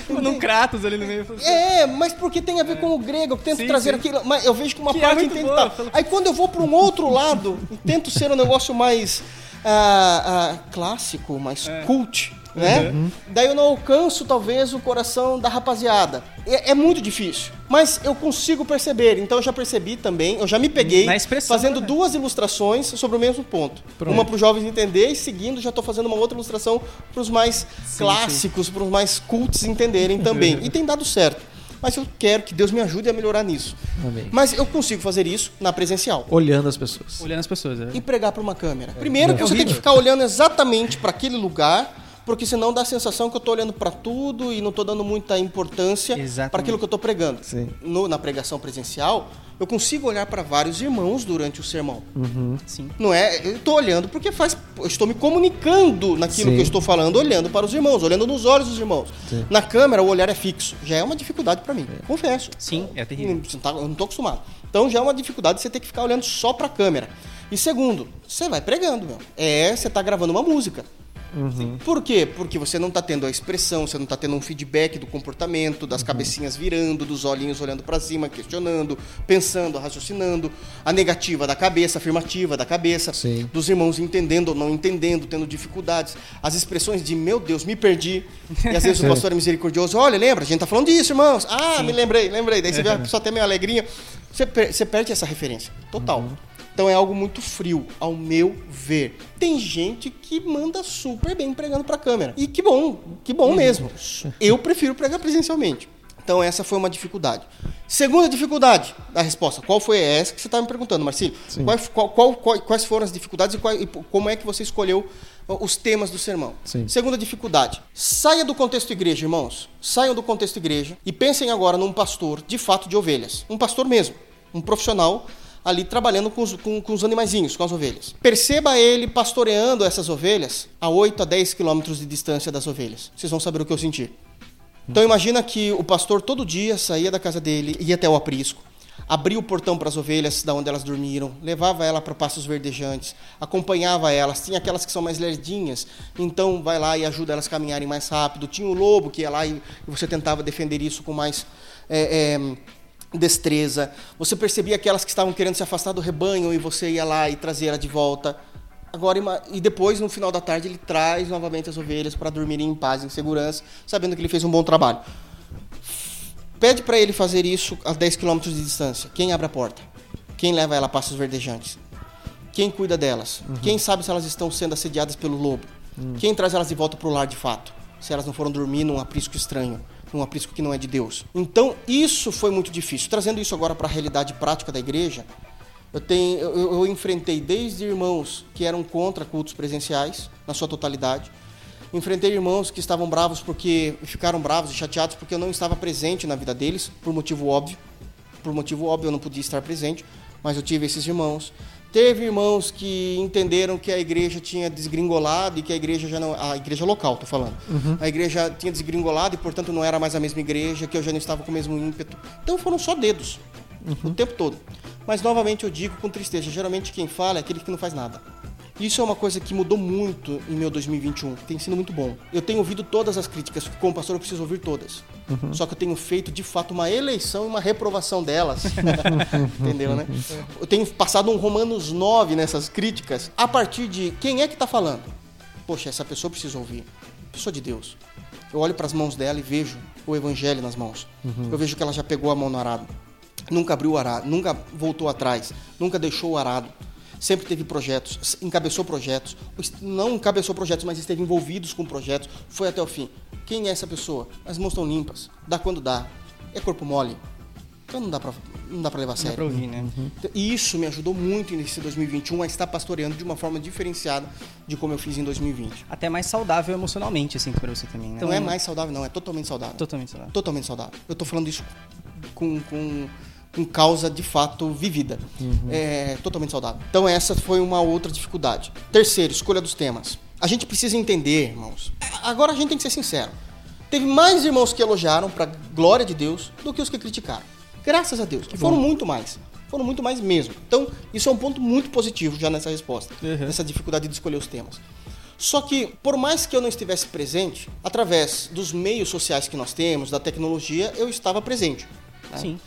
num Kratos ali no meio. É, mas porque tem a ver com o grego, eu tento Sim, trazer sim. aquilo, mas eu vejo que uma Que é parte muito entende boa, tal. pelo- Aí quando eu vou para um outro lado e tento ser um negócio mais ah, ah, clássico, mais É. cult, né? Daí eu não alcanço talvez o coração da rapaziada. É, é muito difícil, mas eu consigo perceber. Então eu já percebi também, eu já me peguei fazendo né? duas ilustrações sobre o mesmo ponto. Pronto. Uma para os jovens entender e seguindo já estou fazendo uma outra ilustração para os mais clássicos, para os mais cults entenderem também. e tem dado certo. Mas eu quero que Deus me ajude a melhorar nisso. Amém. Mas eu consigo fazer isso na presencial. Olhando as pessoas. Olhando as pessoas. é. E pregar para uma câmera. Primeiro que É você tem que ficar olhando exatamente para aquele lugar, porque senão dá a sensação que eu estou olhando para tudo e não estou dando muita importância para aquilo que eu estou pregando. Sim. No- na pregação presencial, eu consigo olhar para vários irmãos durante o sermão. Sim. Não é? Eu estou olhando porque faz. Eu estou me comunicando naquilo Sim. que eu estou falando, olhando para os irmãos, olhando nos olhos dos irmãos. Sim. Na câmera, o olhar é fixo. Já é uma dificuldade para mim. Confesso. Sim, é terrível. Não tá- Eu não estou acostumado. Então já é uma dificuldade você ter que ficar olhando só para a câmera. E segundo, você vai pregando, meu. É, você está gravando uma música. Por quê? Porque você não está tendo a expressão, você não está tendo um feedback do comportamento, das cabecinhas virando, dos olhinhos olhando para cima, questionando, pensando, raciocinando, a negativa da cabeça, a afirmativa da cabeça, Sim. dos irmãos entendendo ou não entendendo, tendo dificuldades, as expressões de meu Deus, me perdi. E às vezes o Sim. pastor é misericordioso, olha, lembra, a gente tá falando disso, irmãos. Ah, me lembrei, lembrei. Daí você vê a pessoa até meio alegrinha. Você, per- você perde essa referência. Total. Então é algo muito frio, ao meu ver. Tem gente que manda super bem pregando pra câmera. E que bom, que bom mesmo. Eu prefiro pregar presencialmente. Então essa foi uma dificuldade. Segunda dificuldade da resposta. Qual foi essa que você estava me perguntando, Marcílio? Qual- qual- qual- quais foram as dificuldades e, qual- e como é que você escolheu os temas do sermão? Sim. Segunda dificuldade. Saia do contexto igreja, irmãos. Saiam do contexto igreja e pensem agora num pastor de fato de ovelhas. Um pastor mesmo. Um profissional ali trabalhando com os, com, com os animaizinhos, com as ovelhas. Perceba ele pastoreando essas ovelhas a 8 a 10 quilômetros de distância das ovelhas. Vocês vão saber o que eu senti. Então imagina que o pastor todo dia saía da casa dele, ia até o aprisco, abria o portão para as ovelhas da onde elas dormiram, levava ela para pastos verdejantes, acompanhava elas. Tinha aquelas que são mais lerdinhas, então vai lá e ajuda elas a caminharem mais rápido. Tinha o lobo que ia lá e você tentava defender isso com mais é, é, destreza. Você percebia aquelas que estavam querendo se afastar do rebanho e você ia lá e trazia ela de volta. Agora, e depois, no final da tarde, ele traz novamente as ovelhas para dormirem em paz, em segurança, sabendo que ele fez um bom trabalho. Pede para ele fazer isso a 10 km de distância. Quem abre a porta? Quem leva ela a passos verdejantes? Quem cuida delas? Quem sabe se elas estão sendo assediadas pelo lobo? Quem traz elas de volta para o lar de fato? Se elas não foram dormir num aprisco estranho, num aprisco que não é de Deus. Então, isso foi muito difícil. Trazendo isso agora para a realidade prática da igreja, eu, tenho, eu- eu enfrentei desde irmãos que eram contra cultos presenciais, na sua totalidade. Enfrentei irmãos que estavam bravos porque ficaram bravos e chateados porque eu não estava presente na vida deles, por motivo óbvio. Por motivo óbvio eu não podia estar presente, mas eu tive esses irmãos. Teve irmãos que entenderam que a igreja tinha desgringolado e que a igreja já não. A igreja local, tô falando. A igreja tinha desgringolado e, portanto, não era mais a mesma igreja, que eu já não estava com o mesmo ímpeto. Então foram só dedos o tempo todo. Mas novamente eu digo com tristeza, geralmente quem fala é aquele que não faz nada. Isso é uma coisa que mudou muito em meu 2021, tem sido muito bom. Eu tenho ouvido todas as críticas, como pastor eu preciso ouvir todas. Só que eu tenho feito de fato uma eleição e uma reprovação delas. Entendeu, né? Eu tenho passado um Romanos 9 nessas críticas, a partir de quem é que está falando? Poxa, essa pessoa precisa ouvir. Pessoa de Deus. Eu olho para as mãos dela e vejo o evangelho nas mãos. Eu vejo que ela já pegou a mão no arado. Nunca abriu o arado, nunca voltou atrás, nunca deixou o arado. Sempre teve projetos, encabeçou projetos. Não encabeçou projetos, mas esteve envolvidos com projetos. Foi até o fim. Quem é essa pessoa? As mãos estão limpas. Dá quando dá. É corpo mole. Então não dá pra, não dá pra levar a Dá sério. pra ouvir, né? E isso me ajudou muito nesse 2021 a estar pastoreando de uma forma diferenciada de como eu fiz em 2020. Até mais saudável emocionalmente, assim, pra você também, né? Não é mais saudável, não, é totalmente saudável. Totalmente saudável. Totalmente saudável. Eu tô falando isso com, com, com causa de fato vivida. É totalmente saudável. Então essa foi uma outra dificuldade. Terceiro, escolha dos temas. A gente precisa entender, irmãos. Agora a gente tem que ser sincero. Teve mais irmãos que elogiaram para glória de Deus do que os que criticaram. Graças a Deus. Foram muito mais. Foram muito mais mesmo. Então, isso é um ponto muito positivo já nessa resposta. Uhum. Nessa dificuldade de escolher os temas. Só que, por mais que eu não estivesse presente, através dos meios sociais que nós temos, da tecnologia, eu estava presente. né? Sim.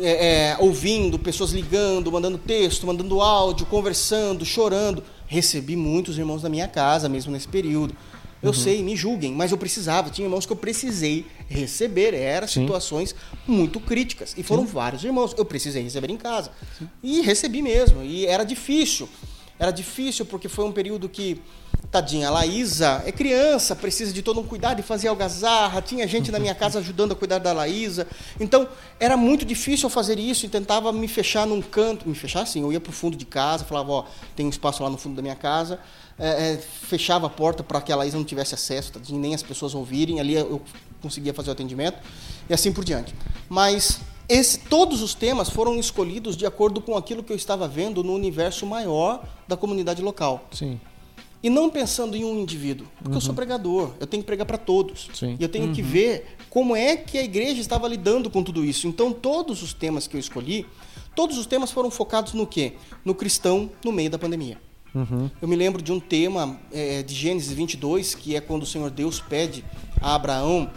É, é, ouvindo, pessoas ligando, mandando texto, mandando áudio, conversando, chorando. Recebi muitos irmãos da minha casa mesmo nesse período. Eu sei, me julguem, mas eu precisava. Tinha irmãos que eu precisei receber. Eram Sim. situações muito críticas. E foram vários irmãos. Eu precisei receber em casa. E recebi mesmo. E era difícil. Era difícil porque foi um período que, tadinha, a Laísa é criança, precisa de todo um cuidado e fazer algazarra. Tinha gente na minha casa ajudando a cuidar da Laísa. Então, era muito difícil eu fazer isso e tentava me fechar num canto. Me fechar assim, eu ia pro fundo de casa, falava, ó, tem um espaço lá no fundo da minha casa. É, é, fechava a porta para que a Laísa não tivesse acesso, tadinha, nem as pessoas ouvirem. Ali eu conseguia fazer o atendimento e assim por diante. Mas esse, todos os temas foram escolhidos de acordo com aquilo que eu estava vendo no universo maior da comunidade local. Sim. E não pensando em um indivíduo, porque eu sou pregador, eu tenho que pregar para todos. Sim. E eu tenho que ver como é que a igreja estava lidando com tudo isso. Então, todos os temas que eu escolhi, todos os temas foram focados no quê? No cristão no meio da pandemia. Uhum. Eu me lembro de um tema é, de Gênesis 22, que é quando o Senhor Deus pede a Abraão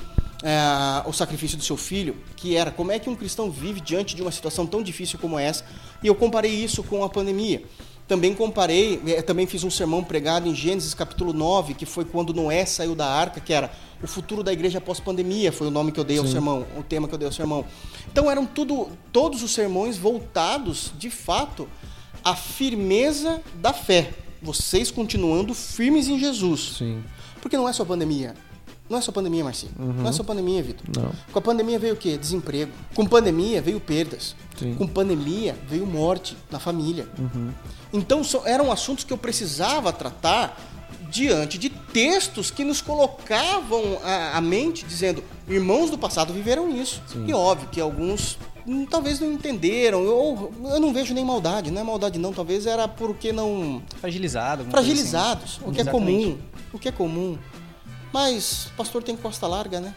é, o sacrifício do seu filho, que era como é que um cristão vive diante de uma situação tão difícil como essa. E eu comparei isso com a pandemia. Também comparei, é, também fiz um sermão pregado em Gênesis capítulo 9, que foi quando Noé saiu da arca, que era o futuro da igreja pós-pandemia, foi o nome que eu dei ao Sim. sermão, o tema que eu dei ao sermão. Então eram tudo, todos os sermões voltados, de fato, à firmeza da fé. Vocês continuando firmes em Jesus. Sim. Porque não é só pandemia. Não é só pandemia, Marcinho. Não é só pandemia, Vitor. Não. Com a pandemia veio o quê? Desemprego. Com pandemia veio perdas. Sim. Com pandemia veio morte na família. Então so- eram assuntos que eu precisava tratar diante de textos que nos colocavam a, a mente dizendo irmãos do passado viveram isso. E óbvio que alguns hum, talvez não entenderam. Eu, eu não vejo nem maldade. Não é maldade não. Talvez era porque não Fragilizado. coisa fragilizados, o que é Exatamente. comum, o que é comum. Mas pastor tem costa larga, né?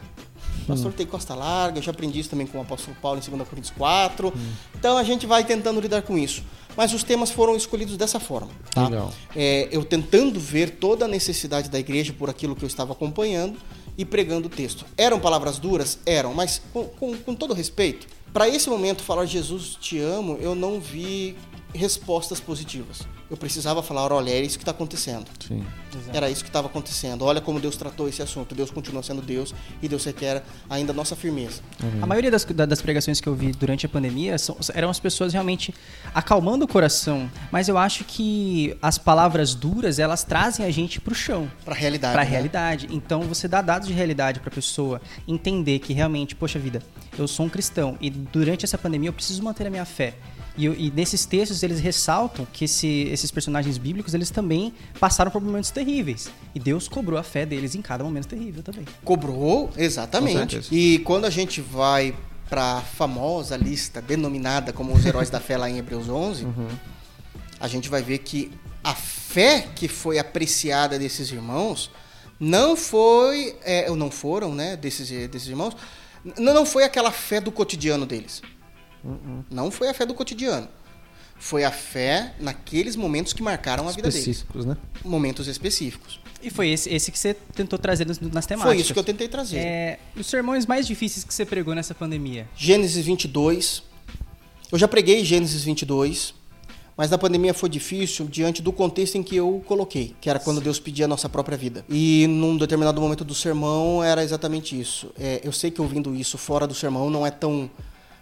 Pastor tem costa larga, eu já aprendi isso também com o apóstolo Paulo em 2 Coríntios 4. Então a gente vai tentando lidar com isso. Mas os temas foram escolhidos dessa forma. Tá? É, eu tentando ver toda a necessidade da igreja por aquilo que eu estava acompanhando e pregando o texto. Eram palavras duras? Eram, mas com, com, com todo respeito. Para esse momento, falar Jesus te amo, eu não vi respostas positivas. Eu precisava falar, olha, é isso que está acontecendo. Sim. Era isso que estava acontecendo. Olha como Deus tratou esse assunto. Deus continua sendo Deus e Deus requer ainda a nossa firmeza. A maioria das, da- das pregações que eu vi durante a pandemia são- eram as pessoas realmente acalmando o coração. Mas eu acho que as palavras duras, elas trazem a gente pro chão. Para a realidade. Pra né? realidade. Então você dá dados de realidade pra pessoa entender que realmente, poxa vida, eu sou um cristão e durante essa pandemia eu preciso manter a minha fé. E, e nesses textos eles ressaltam que esse- esses personagens bíblicos eles também passaram por momentos terríveis. E Deus cobrou a fé deles em cada momento terrível também. Cobrou, exatamente. E quando a gente vai para a famosa lista denominada como os heróis da fé lá em Hebreus 11, a gente vai ver que a fé que foi apreciada desses irmãos não foi, é, ou não foram, né, desses, desses irmãos, não foi aquela fé do cotidiano deles. Não foi a fé do cotidiano. Foi a fé naqueles momentos que marcaram a vida deles. Específicos, né? Momentos específicos. E foi esse, esse que você tentou trazer nas, nas temáticas. Foi isso que eu tentei trazer. É, os sermões mais difíceis que você pregou nessa pandemia. Gênesis 22. Eu já preguei Gênesis 22, mas na pandemia foi difícil diante do contexto em que eu o coloquei, que era quando Deus pedia a nossa própria vida. E num determinado momento do sermão era exatamente isso. É, eu sei que ouvindo isso fora do sermão não é tão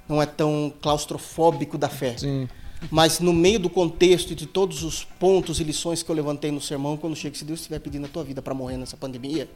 não é tão claustrofóbico da fé. Sim. Mas no meio do contexto e de todos os pontos e lições que eu levantei no sermão, quando chega, se Deus estiver pedindo a tua vida para morrer nessa pandemia,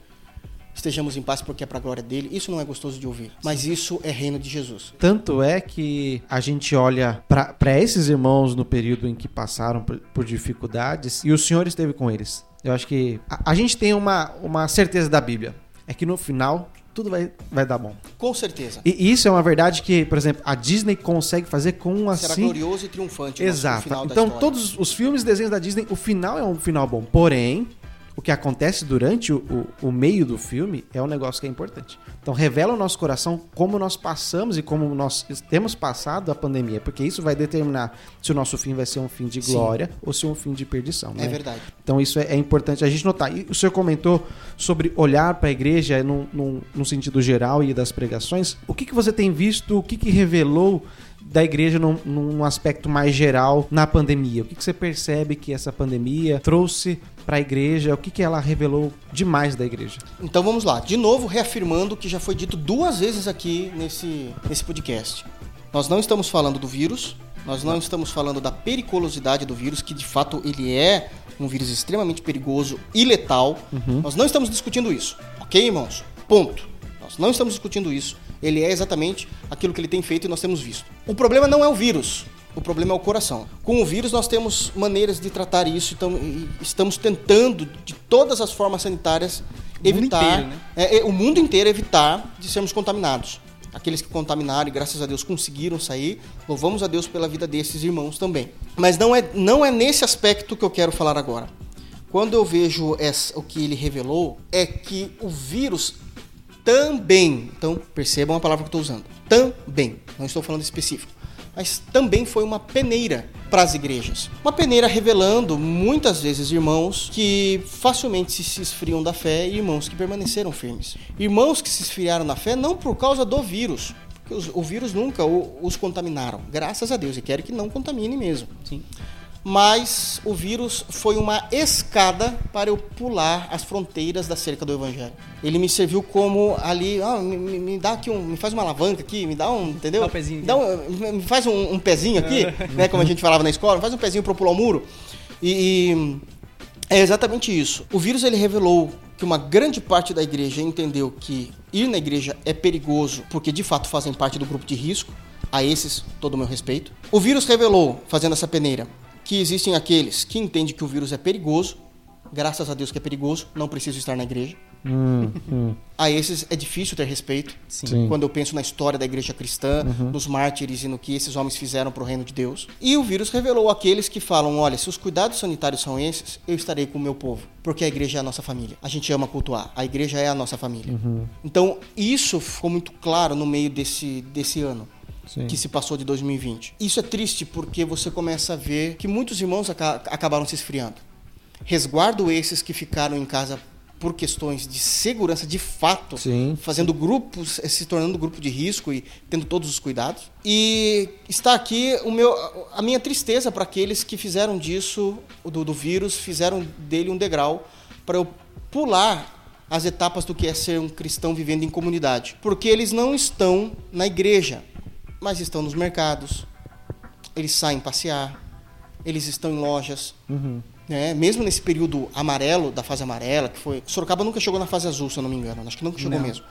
estejamos em paz porque é para a glória dele. Isso não é gostoso de ouvir, mas isso é reino de Jesus. Tanto é que a gente olha para esses irmãos no período em que passaram por, por dificuldades e o Senhor esteve com eles. Eu acho que a, a gente tem uma, uma certeza da Bíblia. É que no final tudo vai, vai dar bom. Com certeza. E isso é uma verdade que, por exemplo, a Disney consegue fazer com Será assim. glorioso e triunfante o Exato. Então, todos os filmes e desenhos da Disney, o final é um final bom. Porém, o que acontece durante o, o, o meio do filme é um negócio que é importante. Então, revela o nosso coração como nós passamos e como nós temos passado a pandemia, porque isso vai determinar se o nosso fim vai ser um fim de Sim. glória ou se é um fim de perdição. É né? verdade. Então isso é, é importante a gente notar. E o senhor comentou sobre olhar para a igreja num, num, num sentido geral e das pregações. O que, que você tem visto, o que, que revelou da igreja num, num aspecto mais geral na pandemia? O que, que você percebe que essa pandemia trouxe para a igreja? O que, que ela revelou demais da igreja? Então vamos lá. De novo, reafirmando o que já foi dito duas vezes aqui nesse, nesse podcast. Nós não estamos falando do vírus, nós não estamos falando da periculosidade do vírus, que de fato ele é um vírus extremamente perigoso e letal. Nós não estamos discutindo isso, ok, irmãos? Ponto. Nós não estamos discutindo isso. Ele é exatamente aquilo que ele tem feito e nós temos visto. O problema não é o vírus. O problema é o coração. Com o vírus, nós temos maneiras de tratar isso então, e estamos tentando, de todas as formas sanitárias, O mundo evitar inteiro, né? é, é, o mundo inteiro evitar de sermos contaminados. Aqueles que contaminaram e graças a Deus conseguiram sair, louvamos a Deus pela vida desses irmãos também. Mas não é, não é nesse aspecto que eu quero falar agora. Quando eu vejo essa, o que ele revelou, é que o vírus também, então percebam a palavra que eu estou usando, também, não estou falando específico, mas também foi uma peneira para as igrejas. Uma peneira revelando muitas vezes irmãos que facilmente se esfriam da fé e irmãos que permaneceram firmes. Irmãos que se esfriaram na fé não por causa do vírus, porque o vírus nunca os contaminaram, graças a Deus, e quero que não contamine mesmo. Sim mas o vírus foi uma escada para eu pular as fronteiras da cerca do evangelho. Ele me serviu como ali, ah, me, me, dá aqui um, me faz uma alavanca aqui, me dá um, entendeu? Dá um pezinho. Dá um, me faz um, um pezinho aqui, né, como a gente falava na escola, faz um pezinho para pular o muro. E, e é exatamente isso. O vírus ele revelou que uma grande parte da igreja entendeu que ir na igreja é perigoso, porque de fato fazem parte do grupo de risco. A esses, todo o meu respeito. O vírus revelou, fazendo essa peneira, que existem aqueles que entendem que o vírus é perigoso, graças a Deus que é perigoso, não preciso estar na igreja. Hum, hum. A esses é difícil ter respeito. Sim. Quando eu penso na história da igreja cristã, uhum. nos mártires e no que esses homens fizeram para o reino de Deus. E o vírus revelou aqueles que falam: olha, se os cuidados sanitários são esses, eu estarei com o meu povo. Porque a igreja é a nossa família. A gente ama cultuar. A igreja é a nossa família. Uhum. Então, isso ficou muito claro no meio desse, desse ano. Sim. que se passou de 2020. Isso é triste porque você começa a ver que muitos irmãos aca acabaram se esfriando. Resguardo esses que ficaram em casa por questões de segurança de fato, Sim. fazendo grupos, eh, se tornando grupo de risco e tendo todos os cuidados. E está aqui o meu, a minha tristeza para aqueles que fizeram disso, do, do vírus, fizeram dele um degrau para eu pular as etapas do que é ser um cristão vivendo em comunidade. Porque eles não estão na igreja, mas estão nos mercados, eles saem passear, eles estão em lojas. Uhum. Né? Mesmo nesse período amarelo, da fase amarela, que foi. Sorocaba nunca chegou na fase azul, se eu não me engano. Acho que nunca chegou não. mesmo.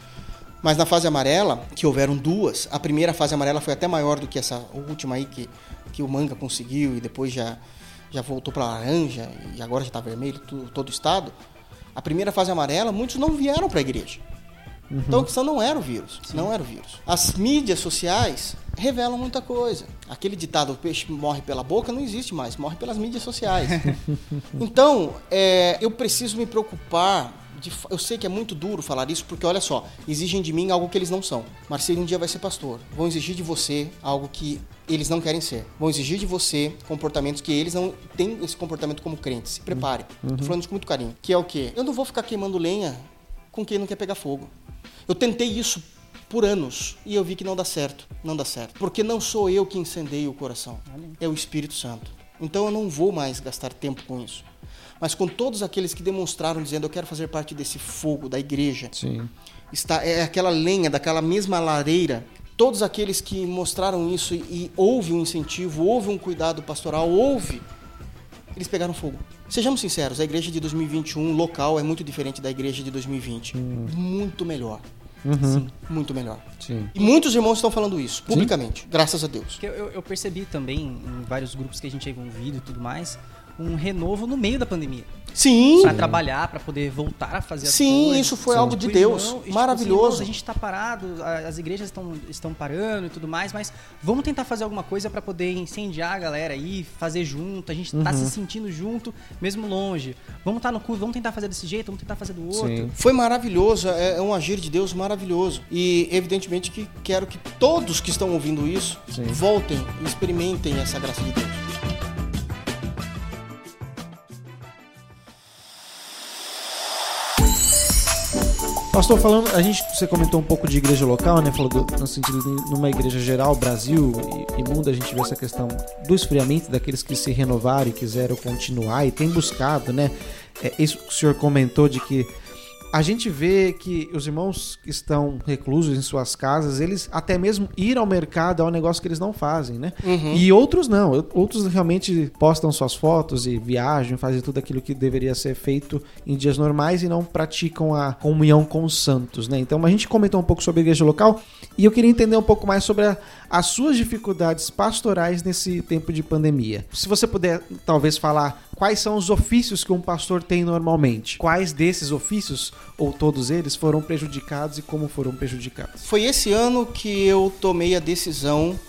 Mas na fase amarela, que houveram duas, a primeira fase amarela foi até maior do que essa última aí que, que o manga conseguiu e depois já, já voltou para laranja e agora já está vermelho todo o estado. A primeira fase amarela, muitos não vieram para a igreja. Uhum. Então a questão não era o vírus, Sim. não era o vírus. As mídias sociais revelam muita coisa. Aquele ditado, o peixe morre pela boca, não existe mais, morre pelas mídias sociais. então, é, eu preciso me preocupar. De, eu sei que é muito duro falar isso, porque olha só, exigem de mim algo que eles não são. Marcelo um dia vai ser pastor. Vão exigir de você algo que eles não querem ser. Vão exigir de você comportamentos que eles não têm esse comportamento como crentes. Se prepare. Uhum. Tô falando isso com muito carinho. Que é o quê? Eu não vou ficar queimando lenha com quem não quer pegar fogo. Eu tentei isso por anos e eu vi que não dá certo, não dá certo, porque não sou eu que incendeio o coração, é o Espírito Santo. Então eu não vou mais gastar tempo com isso. Mas com todos aqueles que demonstraram dizendo eu quero fazer parte desse fogo da igreja, Sim. está é aquela lenha daquela mesma lareira. Todos aqueles que mostraram isso e, houve um incentivo, houve um cuidado pastoral, houve, eles pegaram fogo. Sejamos sinceros, a igreja de 2021 local é muito diferente da igreja de 2020. Hum. Muito melhor. Uhum. Sim, muito melhor. Sim. E muitos irmãos estão falando isso, publicamente, Sim. graças a Deus. Eu, eu, percebi também em vários grupos que a gente é envolvido e tudo mais, um renovo no meio da pandemia. Sim. Para trabalhar, para poder voltar a fazer as Sim, coisas. isso foi Sim. algo de Deus. Irmão, tipo, maravilhoso. Tipo, a gente está parado, as igrejas estão, estão parando e tudo mais, mas vamos tentar fazer alguma coisa para poder incendiar a galera aí, fazer junto. A gente está uhum. se sentindo junto, mesmo longe. Vamos estar tá no culto, vamos tentar fazer desse jeito, vamos tentar fazer do outro. Sim. Foi maravilhoso, é, é um agir de Deus maravilhoso. E evidentemente que quero que todos que estão ouvindo isso Sim. voltem e experimentem essa graça de Deus. Pastor, falando, a gente, você comentou um pouco de igreja local, né? Falou do, no sentido de numa igreja geral, Brasil e, e, mundo, a gente vê essa questão do esfriamento daqueles que se renovaram e quiseram continuar e tem buscado, né? É, isso que o senhor comentou de que a gente vê que os irmãos que estão reclusos em suas casas, eles até mesmo ir ao mercado é um negócio que eles não fazem, né? Uhum. E outros não. Outros realmente postam suas fotos e viajam, fazem tudo aquilo que deveria ser feito em dias normais e não praticam a comunhão com os santos, né? Então a gente comentou um pouco sobre a igreja local e eu queria entender um pouco mais sobre a, as suas dificuldades pastorais nesse tempo de pandemia. Se você puder talvez falar quais são os ofícios que um pastor tem normalmente. Quais desses ofícios, ou todos eles, foram prejudicados e como foram prejudicados? Foi esse ano que eu tomei a decisão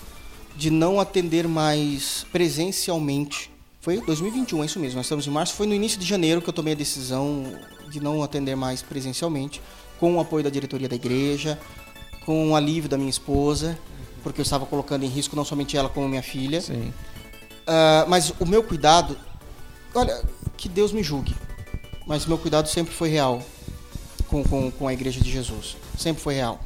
de não atender mais presencialmente. Foi 2021, é isso mesmo. Nós estamos em março. Foi no início de janeiro que eu tomei a decisão de não atender mais presencialmente, com o apoio da diretoria da igreja, com o alívio da minha esposa, porque eu estava colocando em risco não somente ela como minha filha. Sim. Ah, mas o meu cuidado, olha, que Deus me julgue, mas meu cuidado sempre foi real com, com, com a Igreja de Jesus. Sempre foi real.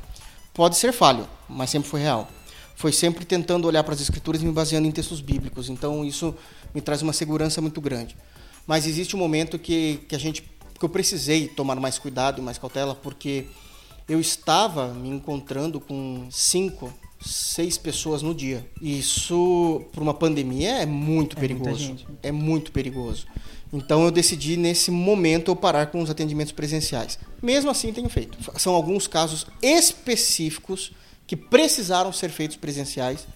Pode ser falho, mas sempre foi real. Foi sempre tentando olhar para as Escrituras e me baseando em textos bíblicos. Então isso me traz uma segurança muito grande. Mas existe um momento que, que a gente que eu precisei tomar mais cuidado e mais cautela porque eu estava me encontrando com cinco, seis pessoas no dia. Isso, por uma pandemia, é muito É perigoso. É muito perigoso. Então eu decidi nesse momento eu parar com os atendimentos presenciais. Mesmo assim tenho feito. São alguns casos específicos que precisaram ser feitos presenciais,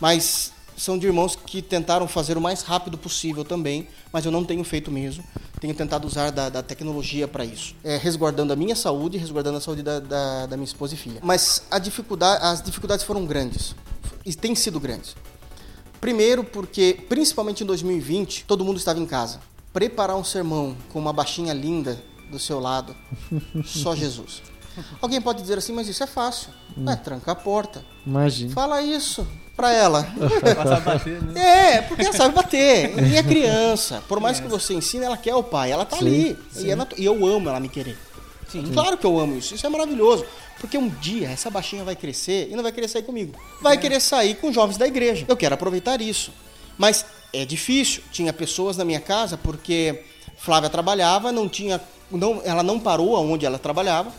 mas são de irmãos que tentaram fazer o mais rápido possível também, mas eu não tenho feito mesmo. Tenho tentado usar da, da tecnologia para isso, é, resguardando a minha saúde e resguardando a saúde da, da, da minha esposa e filha. Mas dificuldade, as dificuldades foram grandes e têm sido grandes. Primeiro, porque, principalmente em 2020, todo mundo estava em casa. Preparar um sermão com uma baixinha linda do seu lado, só Jesus. Alguém pode dizer assim, mas isso é fácil. É, tranca a porta. Imagina. Fala isso pra ela. Bater, né? É, porque ela sabe bater. E é criança. Por mais que você ensine, ela quer o pai. Ela tá Sim, ali. sim. E, é natu- e eu amo ela me querer. Claro que eu amo isso. Isso é maravilhoso. Porque um dia essa baixinha vai crescer e não vai querer sair comigo. Vai querer sair com jovens da igreja. Eu quero aproveitar isso. Mas é difícil. Tinha pessoas na minha casa porque Flávia trabalhava, não tinha, não, ela não parou aonde ela trabalhava.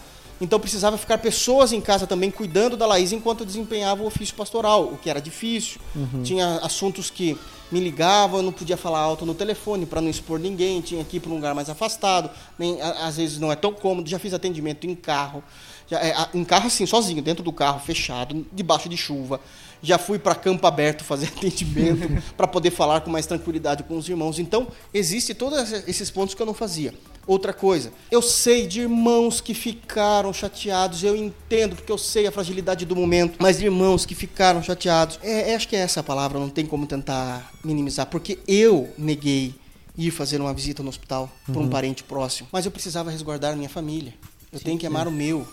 Então precisava ficar pessoas em casa também cuidando da Laís enquanto eu desempenhava o ofício pastoral, o que era difícil. Tinha assuntos que me ligavam, eu não podia falar alto no telefone para não expor ninguém, tinha que ir para um lugar mais afastado, nem, às vezes não é tão cômodo. Já fiz atendimento em carro, já, é, em carro assim, sozinho, dentro do carro, fechado, debaixo de chuva. Já fui para campo aberto fazer atendimento para poder falar com mais tranquilidade com os irmãos. Então, existe todos esses pontos que eu não fazia. Outra coisa, eu sei de irmãos que ficaram chateados, eu entendo, porque eu sei a fragilidade do momento, mas de irmãos que ficaram chateados, é, é, acho que é essa a palavra, não tem como tentar minimizar, porque eu neguei ir fazer uma visita no hospital por um parente próximo, mas eu precisava resguardar minha família. Eu tenho que amar o meu.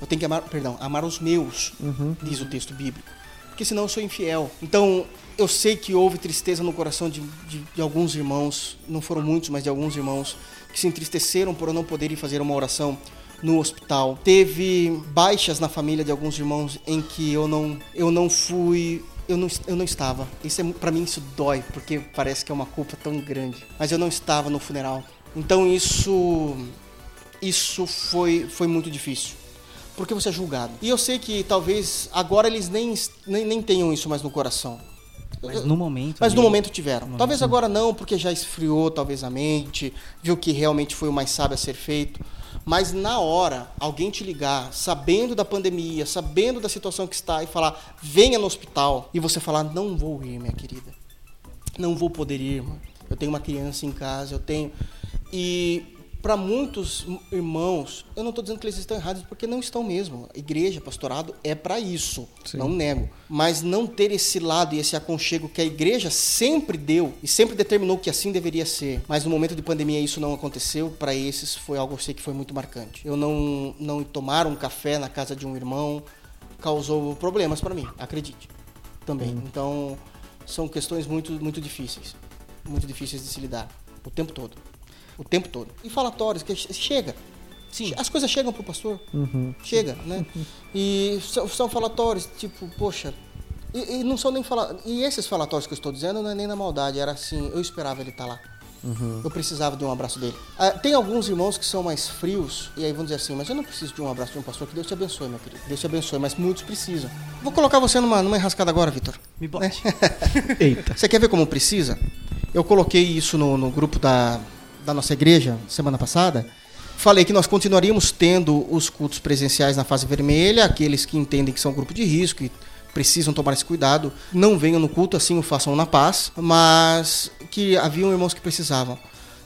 Eu tenho que amar, perdão, amar os meus, diz o texto bíblico. Porque senão eu sou infiel. Então, eu sei que houve tristeza no coração de, de, de alguns irmãos, não foram muitos, mas de alguns irmãos, que se entristeceram por não poder ir fazer uma oração no hospital. Teve baixas na família de alguns irmãos em que eu não, eu não fui eu não, eu não estava. Isso é, para mim isso dói, porque parece que é uma culpa tão grande. Mas eu não estava no funeral. Então isso isso foi foi muito difícil. Porque você é julgado. E eu sei que talvez agora eles nem, nem, nem tenham isso mais no coração. Mas no momento. Mas no momento tiveram. Talvez agora não, porque já esfriou talvez a mente, viu que realmente foi o mais sábio a ser feito. Mas na hora, alguém te ligar, sabendo da pandemia, sabendo da situação que está, e falar, venha no hospital, e você falar, não vou ir, minha querida. Não vou poder ir, irmã. Eu tenho uma criança em casa, eu tenho. E para muitos irmãos, eu não estou dizendo que eles estão errados, porque não estão mesmo. A igreja, pastorado, é para isso. Sim. Não nego. Mas não ter esse lado e esse aconchego que a igreja sempre deu e sempre determinou que assim deveria ser. Mas no momento de pandemia isso não aconteceu. Para esses foi algo eu sei que foi muito marcante. Eu não não tomar um café na casa de um irmão causou problemas para mim, acredite. Também. Então são questões muito muito difíceis, muito difíceis de se lidar o tempo todo. O tempo todo. E falatórios que che- chega. Sim. As coisas chegam pro pastor. Uhum. Chega, né? E são, são falatórios, tipo, poxa. E, e não são nem fala E esses falatórios que eu estou dizendo não é nem na maldade, era assim, eu esperava ele estar lá. Eu precisava de um abraço dele. Ah, tem alguns irmãos que são mais frios, e aí vão dizer assim, mas eu não preciso de um abraço de um pastor, que Deus te abençoe, meu querido. Deus te abençoe, mas muitos precisam. Vou colocar você numa, numa enrascada agora, Vitor. Me bote. Eita. Você quer ver como precisa? Eu coloquei isso no, no grupo da, da nossa igreja semana passada. Falei que nós continuaríamos tendo os cultos presenciais na fase vermelha, aqueles que entendem que são grupo de risco e precisam tomar esse cuidado, não venham no culto, assim o façam na paz, mas que haviam irmãos que precisavam.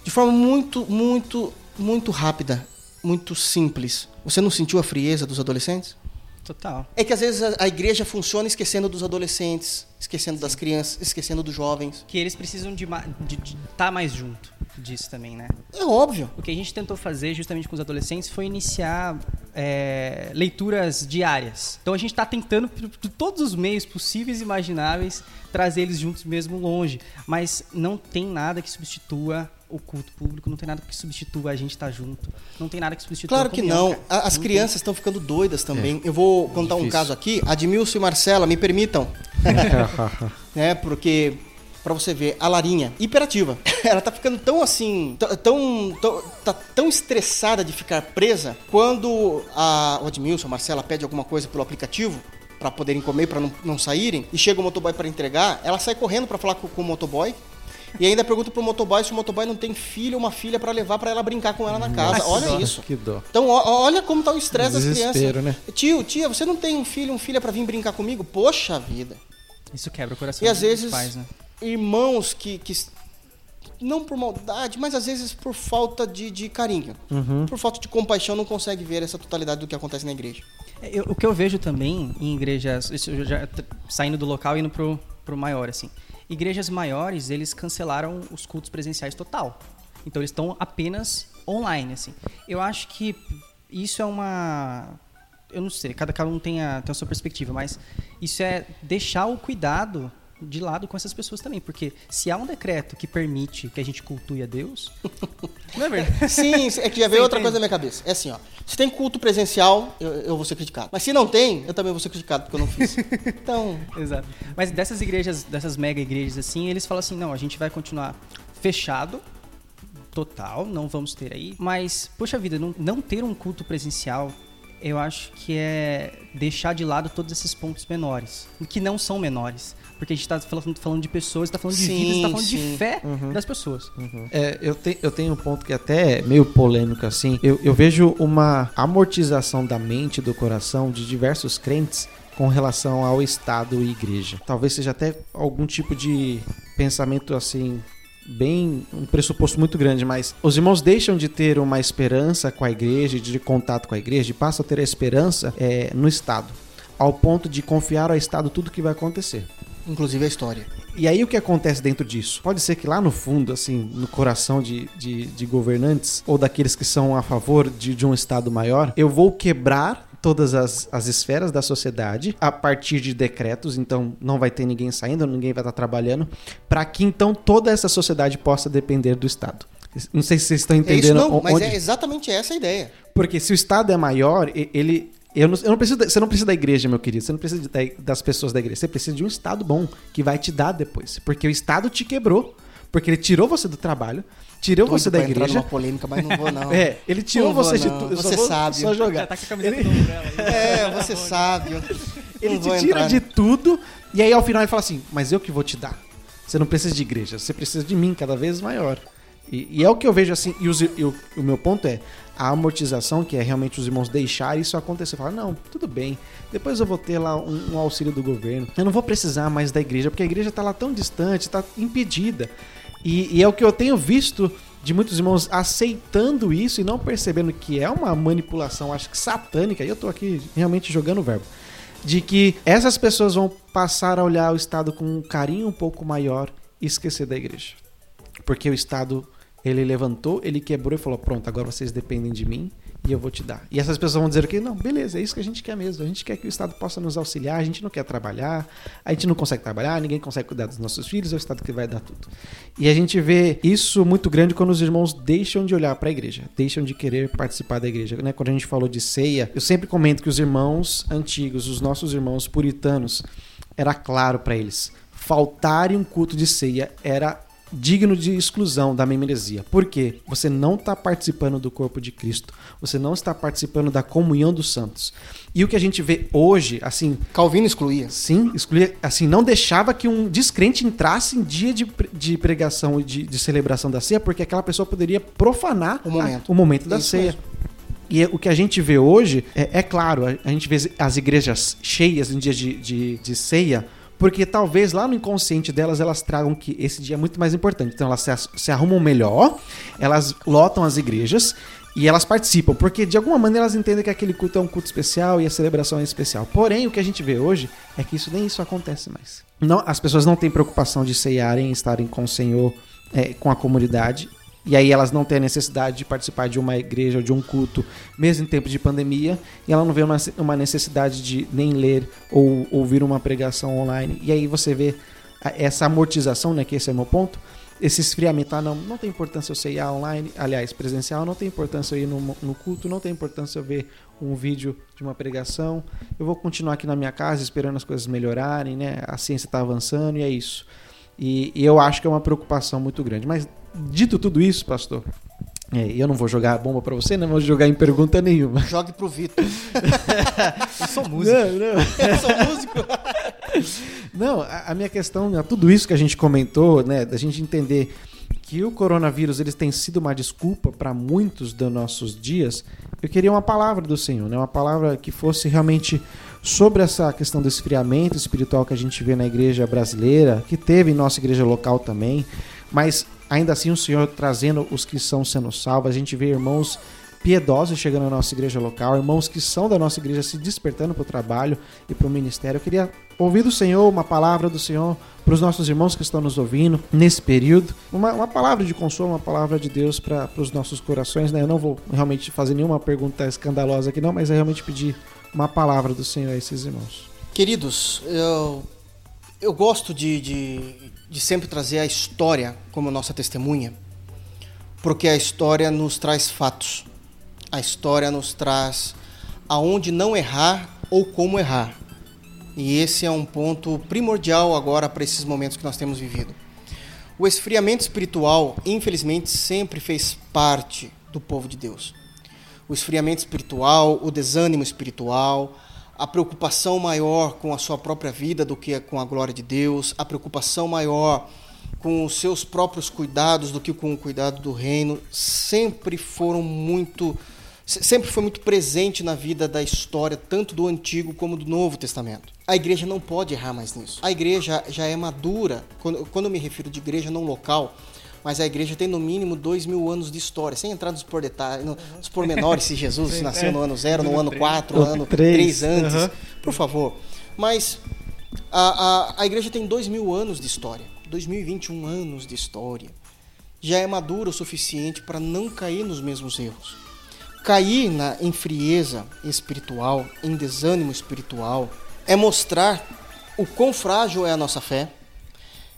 De forma muito, muito, muito rápida, muito simples. Você não sentiu a frieza dos adolescentes? Total. É que às vezes a, a igreja funciona esquecendo dos adolescentes, esquecendo das crianças, esquecendo dos jovens. Que eles precisam de estar mais junto disso também, né? É óbvio. O que a gente tentou fazer justamente com os adolescentes foi iniciar é, leituras diárias. Então a gente está tentando, por todos os meios possíveis e imagináveis, trazer eles juntos mesmo longe. Mas não tem nada que substitua o culto público, não tem nada que substitua a gente estar junto, não tem nada que substitua Claro a que não. cara. As Não crianças estão ficando doidas também. Eu vou contar um difícil. caso aqui. Admilson e Marcela, me permitam. né? Porque, pra você ver, a Larinha, hiperativa. Ela tá ficando tão assim, tão, tão, tá tão estressada de ficar presa, quando a, o Admilson, a Marcela pede alguma coisa pelo aplicativo, pra poderem comer, pra não, não saírem, e chega o motoboy pra entregar, ela sai correndo pra falar com, com o motoboy. E ainda pergunta pro motoboy se o motoboy não tem filho ou uma filha pra levar pra ela brincar com ela na casa. Nossa, Olha isso. Que dó. Então, ó- olha como tá o estresse das crianças. Né? Tio, tia, você não tem um filho, um filha pra vir brincar comigo? Poxa vida. Isso quebra o coração E às vezes, pais, né? irmãos que, que. Não por maldade, mas às vezes por falta de, de carinho. Uhum. Por falta de compaixão, não consegue ver essa totalidade do que acontece na igreja. É, eu- o que eu vejo também em igrejas, já saindo do local e indo pro, pro maior, assim. Igrejas maiores, eles cancelaram os cultos presenciais total. Então eles estão apenas online, assim. Eu acho que isso é uma. Eu não sei, cada, cada um tem a, tem a sua perspectiva, mas isso é deixar o cuidado de lado com essas pessoas também. Porque se há um decreto que permite que a gente cultue a Deus. não é verdade? Sim, é que já veio Você outra entende? coisa na minha cabeça. É assim, ó. Se tem culto presencial, eu, eu vou ser criticado. Mas se não tem, eu também vou ser criticado porque eu não fiz. Então, Exato. Mas dessas igrejas, dessas mega igrejas assim, eles falam assim, não, a gente vai continuar fechado, total, não vamos ter aí. Mas, poxa vida, não, não ter um culto presencial, eu acho que é deixar de lado todos esses pontos menores, que não são menores. Porque a gente está falando, falando de pessoas, está falando de Sim, vidas, está falando sim. de fé das pessoas. É, eu, te- eu tenho um ponto que até é meio polêmico assim. Eu, eu vejo uma amortização da mente e do coração de diversos crentes com relação ao Estado e igreja. Talvez seja até algum tipo de pensamento assim bem um pressuposto muito grande, mas os irmãos deixam de ter uma esperança com a igreja, de contato com a igreja, e passam a ter a esperança é, no Estado, ao ponto de confiar ao Estado tudo que vai acontecer. Inclusive a história. E aí o que acontece dentro disso? Pode ser que lá no fundo, assim, no coração de, de, de governantes ou daqueles que são a favor de, de um Estado maior, eu vou quebrar todas as, as esferas da sociedade a partir de decretos, então não vai ter ninguém saindo, ninguém vai estar trabalhando, para que então toda essa sociedade possa depender do Estado. Não sei se vocês estão É isso entendendo não, mas onde... é exatamente essa a ideia. Porque se o Estado é maior, ele. Eu não, eu não preciso da- você não precisa da igreja, meu querido. Você não precisa de- da- das pessoas da igreja. Você precisa de um Estado bom que vai te dar depois. Porque o Estado te quebrou. Porque ele tirou você do trabalho, tirou Doido você da entrar igreja. numa polêmica, mas não vou não. É, ele tirou Não vou, você de tudo. Só Você vou- sabe. Só jogar. Já tá com a camiseta Umbrella aí. É, você sabe. Ele te tira entrar. de tudo. E aí ao final ele fala assim: Mas eu que vou te dar. Você não precisa de igreja, você precisa de mim cada vez maior. E, e é o que eu vejo assim. E, os- e o, o meu ponto é a amortização, que é realmente os irmãos deixar isso acontecer. Falar, não, tudo bem. Depois eu vou ter lá um, um auxílio do governo. Eu não vou precisar mais da igreja, porque a igreja está lá tão distante, está impedida. E, e é o que eu tenho visto de muitos irmãos aceitando isso e não percebendo que é uma manipulação, acho que satânica. E eu tô aqui realmente jogando o verbo de que essas pessoas vão passar a olhar o Estado com um carinho um pouco maior e esquecer da igreja. Porque o Estado, ele levantou, ele quebrou e falou: pronto, agora vocês dependem de mim e eu vou te dar. E essas pessoas vão dizer que não, beleza, é isso que a gente quer mesmo. A gente quer que o Estado possa nos auxiliar, a gente não quer trabalhar, a gente não consegue trabalhar, ninguém consegue cuidar dos nossos filhos, é o Estado que vai dar tudo. E a gente vê isso muito grande quando os irmãos deixam de olhar para a igreja, deixam de querer participar da igreja. Né? Quando a gente falou de ceia, eu sempre comento que os irmãos antigos, os nossos irmãos puritanos, era claro para eles. Faltar em um culto de ceia era digno de exclusão da membresia. Por quê? Você não está participando do corpo de Cristo. Você não está participando da comunhão dos santos. E o que a gente vê hoje, assim, Calvino excluía. Sim, excluía, assim, não deixava que um descrente entrasse em dia de, de pregação e de, de celebração da ceia, porque aquela pessoa poderia profanar O momento. a- o momento da Isso ceia. mesmo. E o que a gente vê hoje, é, é claro, a, a gente vê as igrejas cheias em dia de, de, de ceia, porque talvez lá no inconsciente delas elas tragam que esse dia é muito mais importante. Então elas se, arrumam melhor, elas lotam as igrejas e elas participam, porque de alguma maneira elas entendem que aquele culto é um culto especial e a celebração é especial. Porém, o que a gente vê hoje é que isso nem isso acontece mais. Não, as pessoas não têm preocupação de ceiarem, estarem com o Senhor, é, com a comunidade. E aí elas não têm a necessidade de participar de uma igreja ou de um culto, mesmo em tempo de pandemia, e ela não vê uma, uma necessidade de nem ler ou ouvir uma pregação online. E aí você vê essa amortização, né, que esse é o meu ponto, esse esfriamento, ah, não, não tem importância eu ser online, aliás, presencial, não tem importância eu ir no, no culto, não tem importância eu ver um vídeo de uma pregação, eu vou continuar aqui na minha casa esperando as coisas melhorarem, né, a ciência está avançando e é isso. E, e eu acho que é uma preocupação muito grande. Mas dito tudo isso, pastor, é, eu não vou jogar a bomba para você, não vou jogar em pergunta nenhuma. Jogue pro Vitor. eu sou músico. Não, não. eu sou músico. Não, a, a, minha questão, tudo isso que a gente comentou, né, da gente entender que o coronavírus eles tem sido uma desculpa para muitos dos nossos dias, eu queria uma palavra do Senhor, né, uma palavra que fosse realmente sobre essa questão do esfriamento espiritual que a gente vê na igreja brasileira, que teve em nossa igreja local também, mas ainda assim o Senhor trazendo os que são sendo salvos, a gente vê irmãos piedosos chegando na nossa igreja local, irmãos que são da nossa igreja se despertando para o trabalho e para o ministério. Eu queria ouvir do Senhor uma palavra do Senhor para os nossos irmãos que estão nos ouvindo nesse período, uma, uma palavra de consolo, uma palavra de Deus para os nossos corações. Né? Eu não vou realmente fazer nenhuma pergunta escandalosa aqui, não, mas é realmente pedir uma palavra do Senhor a esses irmãos. Queridos, eu, eu gosto de, de, de sempre trazer a história como nossa testemunha, porque a história nos traz fatos, a história nos traz aonde não errar ou como errar. E esse é um ponto primordial agora para esses momentos que nós temos vivido. O esfriamento espiritual, infelizmente, sempre fez parte do povo de Deus o esfriamento espiritual, o desânimo espiritual, a preocupação maior com a sua própria vida do que com a glória de Deus, a preocupação maior com os seus próprios cuidados do que com o cuidado do reino, sempre foram muito sempre foi muito presente na vida da história, tanto do Antigo como do Novo Testamento. A igreja não pode errar mais nisso. A igreja já é madura, quando, quando eu me refiro de igreja não local, mas a igreja tem no mínimo dois mil anos de história, sem entrar nos, por detalhes, nos pormenores se Jesus Sim, nasceu é. no ano zero, no ano quatro, no ano três antes, uhum. por favor. Mas a, a, a igreja tem dois mil anos de história, 2021 anos de história. Já é madura o suficiente para não cair nos mesmos erros. Cair na, em frieza espiritual, em desânimo espiritual, é mostrar o quão frágil é a nossa fé,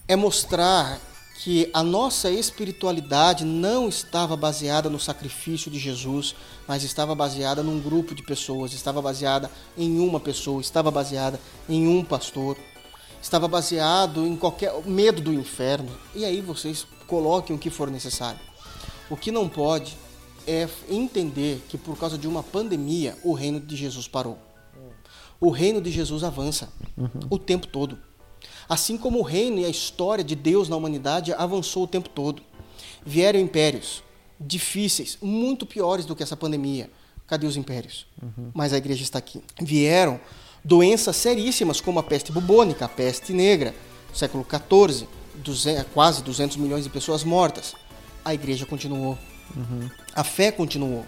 é mostrar que a nossa espiritualidade não estava baseada no sacrifício de Jesus, mas estava baseada num grupo de pessoas, estava baseada em uma pessoa, estava baseada em um pastor, estava baseado em qualquer medo do inferno. E aí vocês coloquem o que for necessário. O que não pode é entender que por causa de uma pandemia o reino de Jesus parou. O reino de Jesus avança uhum. o tempo todo. Assim como o reino e a história de Deus na humanidade avançou o tempo todo. Vieram impérios difíceis, muito piores do que essa pandemia. Cadê os impérios? Uhum. Mas a igreja está aqui. Vieram doenças seríssimas como a peste bubônica, a peste negra, século XIV, 200, quase 200 milhões de pessoas mortas. A igreja continuou. Uhum. A fé continuou.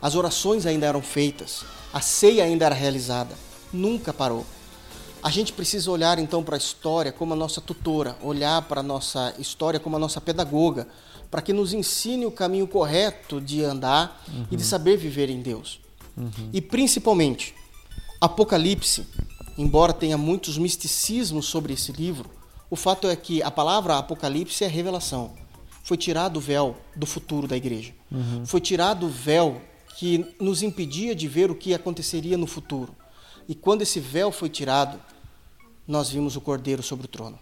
As orações ainda eram feitas. A ceia ainda era realizada. Nunca parou. A gente precisa olhar então para a história como a nossa tutora, olhar para a nossa história como a nossa pedagoga, para que nos ensine o caminho correto de andar uhum. e de saber viver em Deus. Uhum. E principalmente, Apocalipse, embora tenha muitos misticismos sobre esse livro, o fato é que a palavra Apocalipse é revelação. Foi tirado o véu do futuro da igreja. Uhum. Foi tirado o véu que nos impedia de ver o que aconteceria no futuro. E quando esse véu foi tirado, nós vimos o Cordeiro sobre o trono.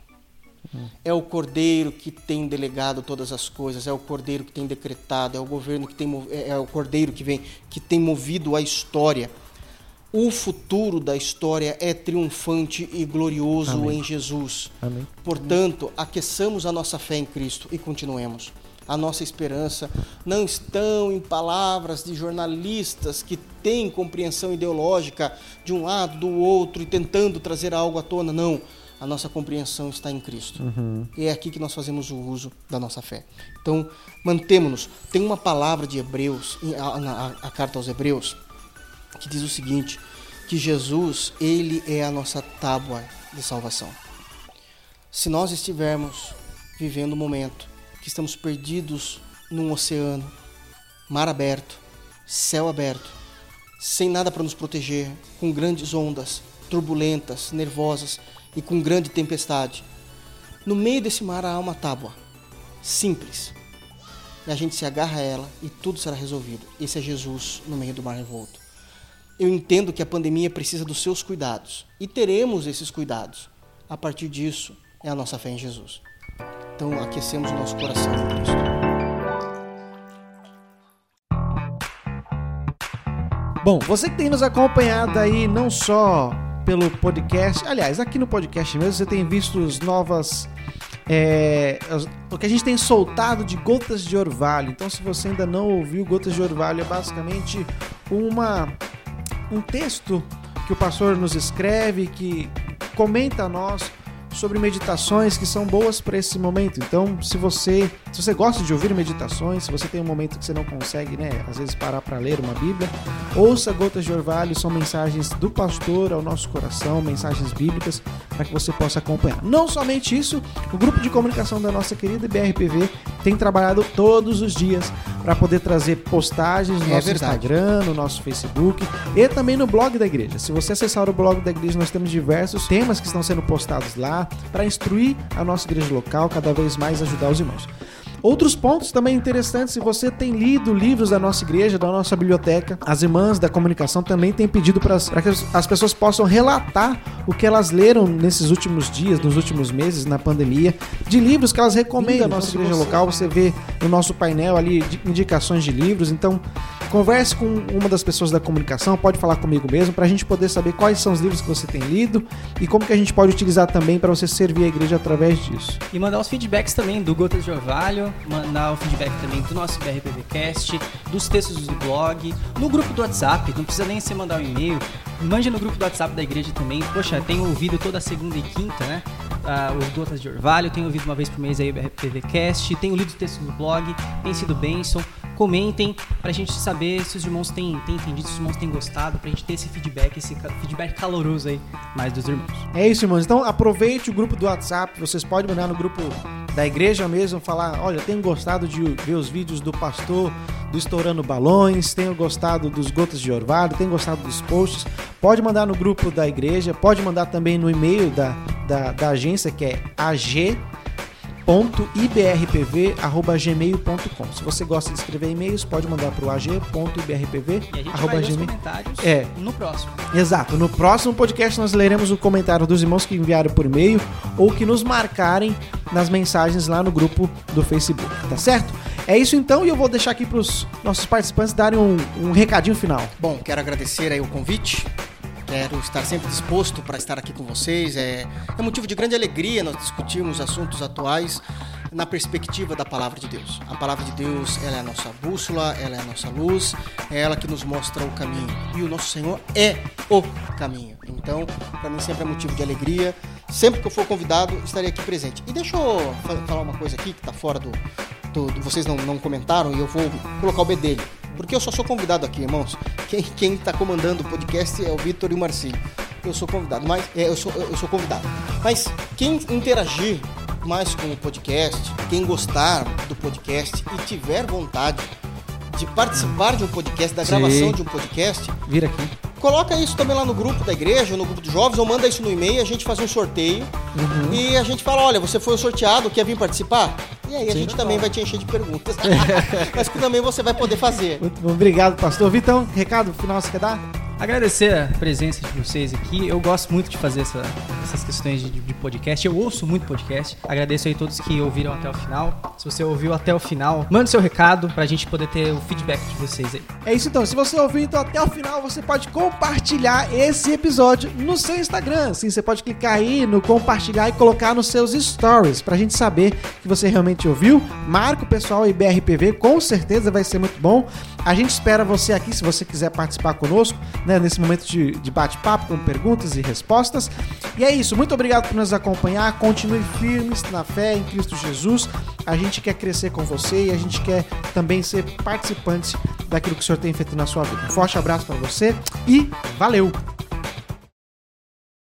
É o Cordeiro que tem delegado todas as coisas, é o Cordeiro que tem decretado, é o governo que tem é, é o Cordeiro que vem que tem movido a história. O futuro da história é triunfante e glorioso Amém. em Jesus. Amém. Portanto, aqueçamos a nossa fé em Cristo e continuemos a nossa esperança não estão em palavras de jornalistas que têm compreensão ideológica de um lado, do outro e tentando trazer algo à tona. Não. A nossa compreensão está em Cristo. Uhum. E é aqui que nós fazemos o uso da nossa fé. Então, mantemos-nos. Tem uma palavra de Hebreus, a, a carta aos Hebreus, que diz o seguinte: que Jesus, ele é a nossa tábua de salvação. Se nós estivermos vivendo um momento que estamos perdidos num oceano, mar aberto, céu aberto, sem nada para nos proteger, com grandes ondas, turbulentas, nervosas e com grande tempestade. No meio desse mar há uma tábua, simples. E a gente se agarra a ela e tudo será resolvido. Esse é Jesus no meio do mar revolto. Eu entendo que a pandemia precisa dos seus cuidados e teremos esses cuidados. A partir disso, é a nossa fé em Jesus. Então, aquecemos o nosso coração em Cristo. Bom, você que tem nos acompanhado aí não só pelo podcast, aliás, aqui no podcast mesmo você tem visto as novas. É, o que a gente tem soltado de Gotas de Orvalho. Então, se você ainda não ouviu, Gotas de Orvalho é basicamente uma, um texto que o pastor nos escreve, que comenta a nós sobre meditações que são boas para esse momento. Então, se você, se você gosta de ouvir meditações, se você tem um momento que você não consegue, né, às vezes parar para ler uma Bíblia, ouça Gotas de Orvalho, são mensagens do pastor ao nosso coração, mensagens bíblicas para que você possa acompanhar. Não somente isso, o grupo de comunicação da nossa querida BRPV tem trabalhado todos os dias para poder trazer postagens no É nosso verdade. Instagram, no nosso Facebook e também no blog da igreja. Se você acessar o blog da igreja, nós temos diversos temas que estão sendo postados lá para instruir a nossa igreja local, cada vez mais ajudar os irmãos. Outros pontos também interessantes, se você tem lido livros da nossa igreja, da nossa biblioteca, as irmãs da comunicação também têm pedido para que as as pessoas possam relatar o que elas leram nesses últimos dias, nos últimos meses, na pandemia, de livros que elas recomendam à nossa igreja local. Você vê no nosso painel ali de- indicações de livros, então converse com uma das pessoas da comunicação, pode falar comigo mesmo, para a gente poder saber quais são os livros que você tem lido e como que a gente pode utilizar também para você servir a igreja através disso. E mandar os feedbacks também do Gotas de Orvalho, mandar o feedback também do nosso BRPVcast, dos textos do blog, no grupo do WhatsApp, não precisa nem você mandar um e-mail, mande no grupo do WhatsApp da igreja também. Poxa, tenho ouvido toda segunda e quinta, né? ah, os Gotas de Orvalho, tenho ouvido uma vez por mês aí o BRPVcast, tenho lido os textos do blog, tem sido bênção. Comentem pra gente saber se os irmãos têm, têm entendido, se os irmãos têm gostado, pra gente ter esse feedback, esse feedback caloroso aí mais dos irmãos. É isso, irmãos. Então aproveite o grupo do WhatsApp. Vocês podem mandar no grupo da igreja mesmo, falar: olha, tenho gostado de ver os vídeos do pastor do Estourando Balões, tenho gostado dos Gotas de Orvalho, tenho gostado dos posts. Pode mandar no grupo da igreja, pode mandar também no e-mail da, da, da agência que é ag ibrpv@gmail.com. Se você gosta de escrever e-mails, pode mandar para o E a gente vai ler os ag.ibrpv@gmail. comentários É. no próximo. Exato. No próximo podcast nós leremos o comentário dos irmãos que enviaram por e-mail ou que nos marcarem nas mensagens lá no grupo do Facebook, tá certo? É isso então e eu vou deixar aqui para os nossos participantes darem um, um recadinho final. Bom, quero agradecer aí o convite. Quero estar sempre disposto para estar aqui com vocês. É, é motivo de grande alegria nós discutirmos assuntos atuais na perspectiva da palavra de Deus. A palavra de Deus ela é a nossa bússola, ela é a nossa luz, é ela que nos mostra o caminho. E o nosso Senhor é o caminho. Então, para mim sempre é motivo de alegria. Sempre que eu for convidado, estarei aqui presente. E deixa eu fa- falar uma coisa aqui que está fora do, do- do- vocês não, não comentaram e eu vou colocar o bedelho. Porque eu só sou convidado aqui, irmãos. Quem, quem tá comandando o podcast é o Vitor e o Marcinho. Eu sou convidado, mas é, eu, sou, eu sou convidado. Mas quem interagir mais com o podcast, quem gostar do podcast e tiver vontade de participar de um podcast, da Sim. gravação de um podcast, Vira aqui. Coloca isso também lá no grupo da igreja, no grupo dos jovens, ou manda isso no e-mail, a gente faz um sorteio e a gente fala, olha, você foi o sorteado, quer vir participar? E aí a gente também vai te encher de perguntas. Mas que também você vai poder fazer. Muito bom. Obrigado, pastor. Vitão, recado final você quer dar? Agradecer a presença de vocês aqui. Eu gosto muito de fazer essa- essas questões de, de podcast. Eu ouço muito podcast. Agradeço aí todos que ouviram até o final. Se você ouviu até o final, mande seu recado pra gente poder ter o feedback de vocês aí. É isso então. Se você ouviu então até o final, você pode compartilhar esse episódio no seu Instagram. Sim, você pode clicar aí no compartilhar e colocar nos seus stories pra gente saber que você realmente ouviu. Marca o pessoal aí BRPV, com certeza vai ser muito bom. A gente espera você aqui se você quiser participar conosco, né, nesse momento de, de bate-papo com perguntas e respostas. E é isso. Muito obrigado por nos acompanhar. Continue firmes na fé em Cristo Jesus. A gente quer crescer com você e a gente quer também ser participante daquilo que o Senhor tem feito na sua vida. Um forte abraço para você e valeu!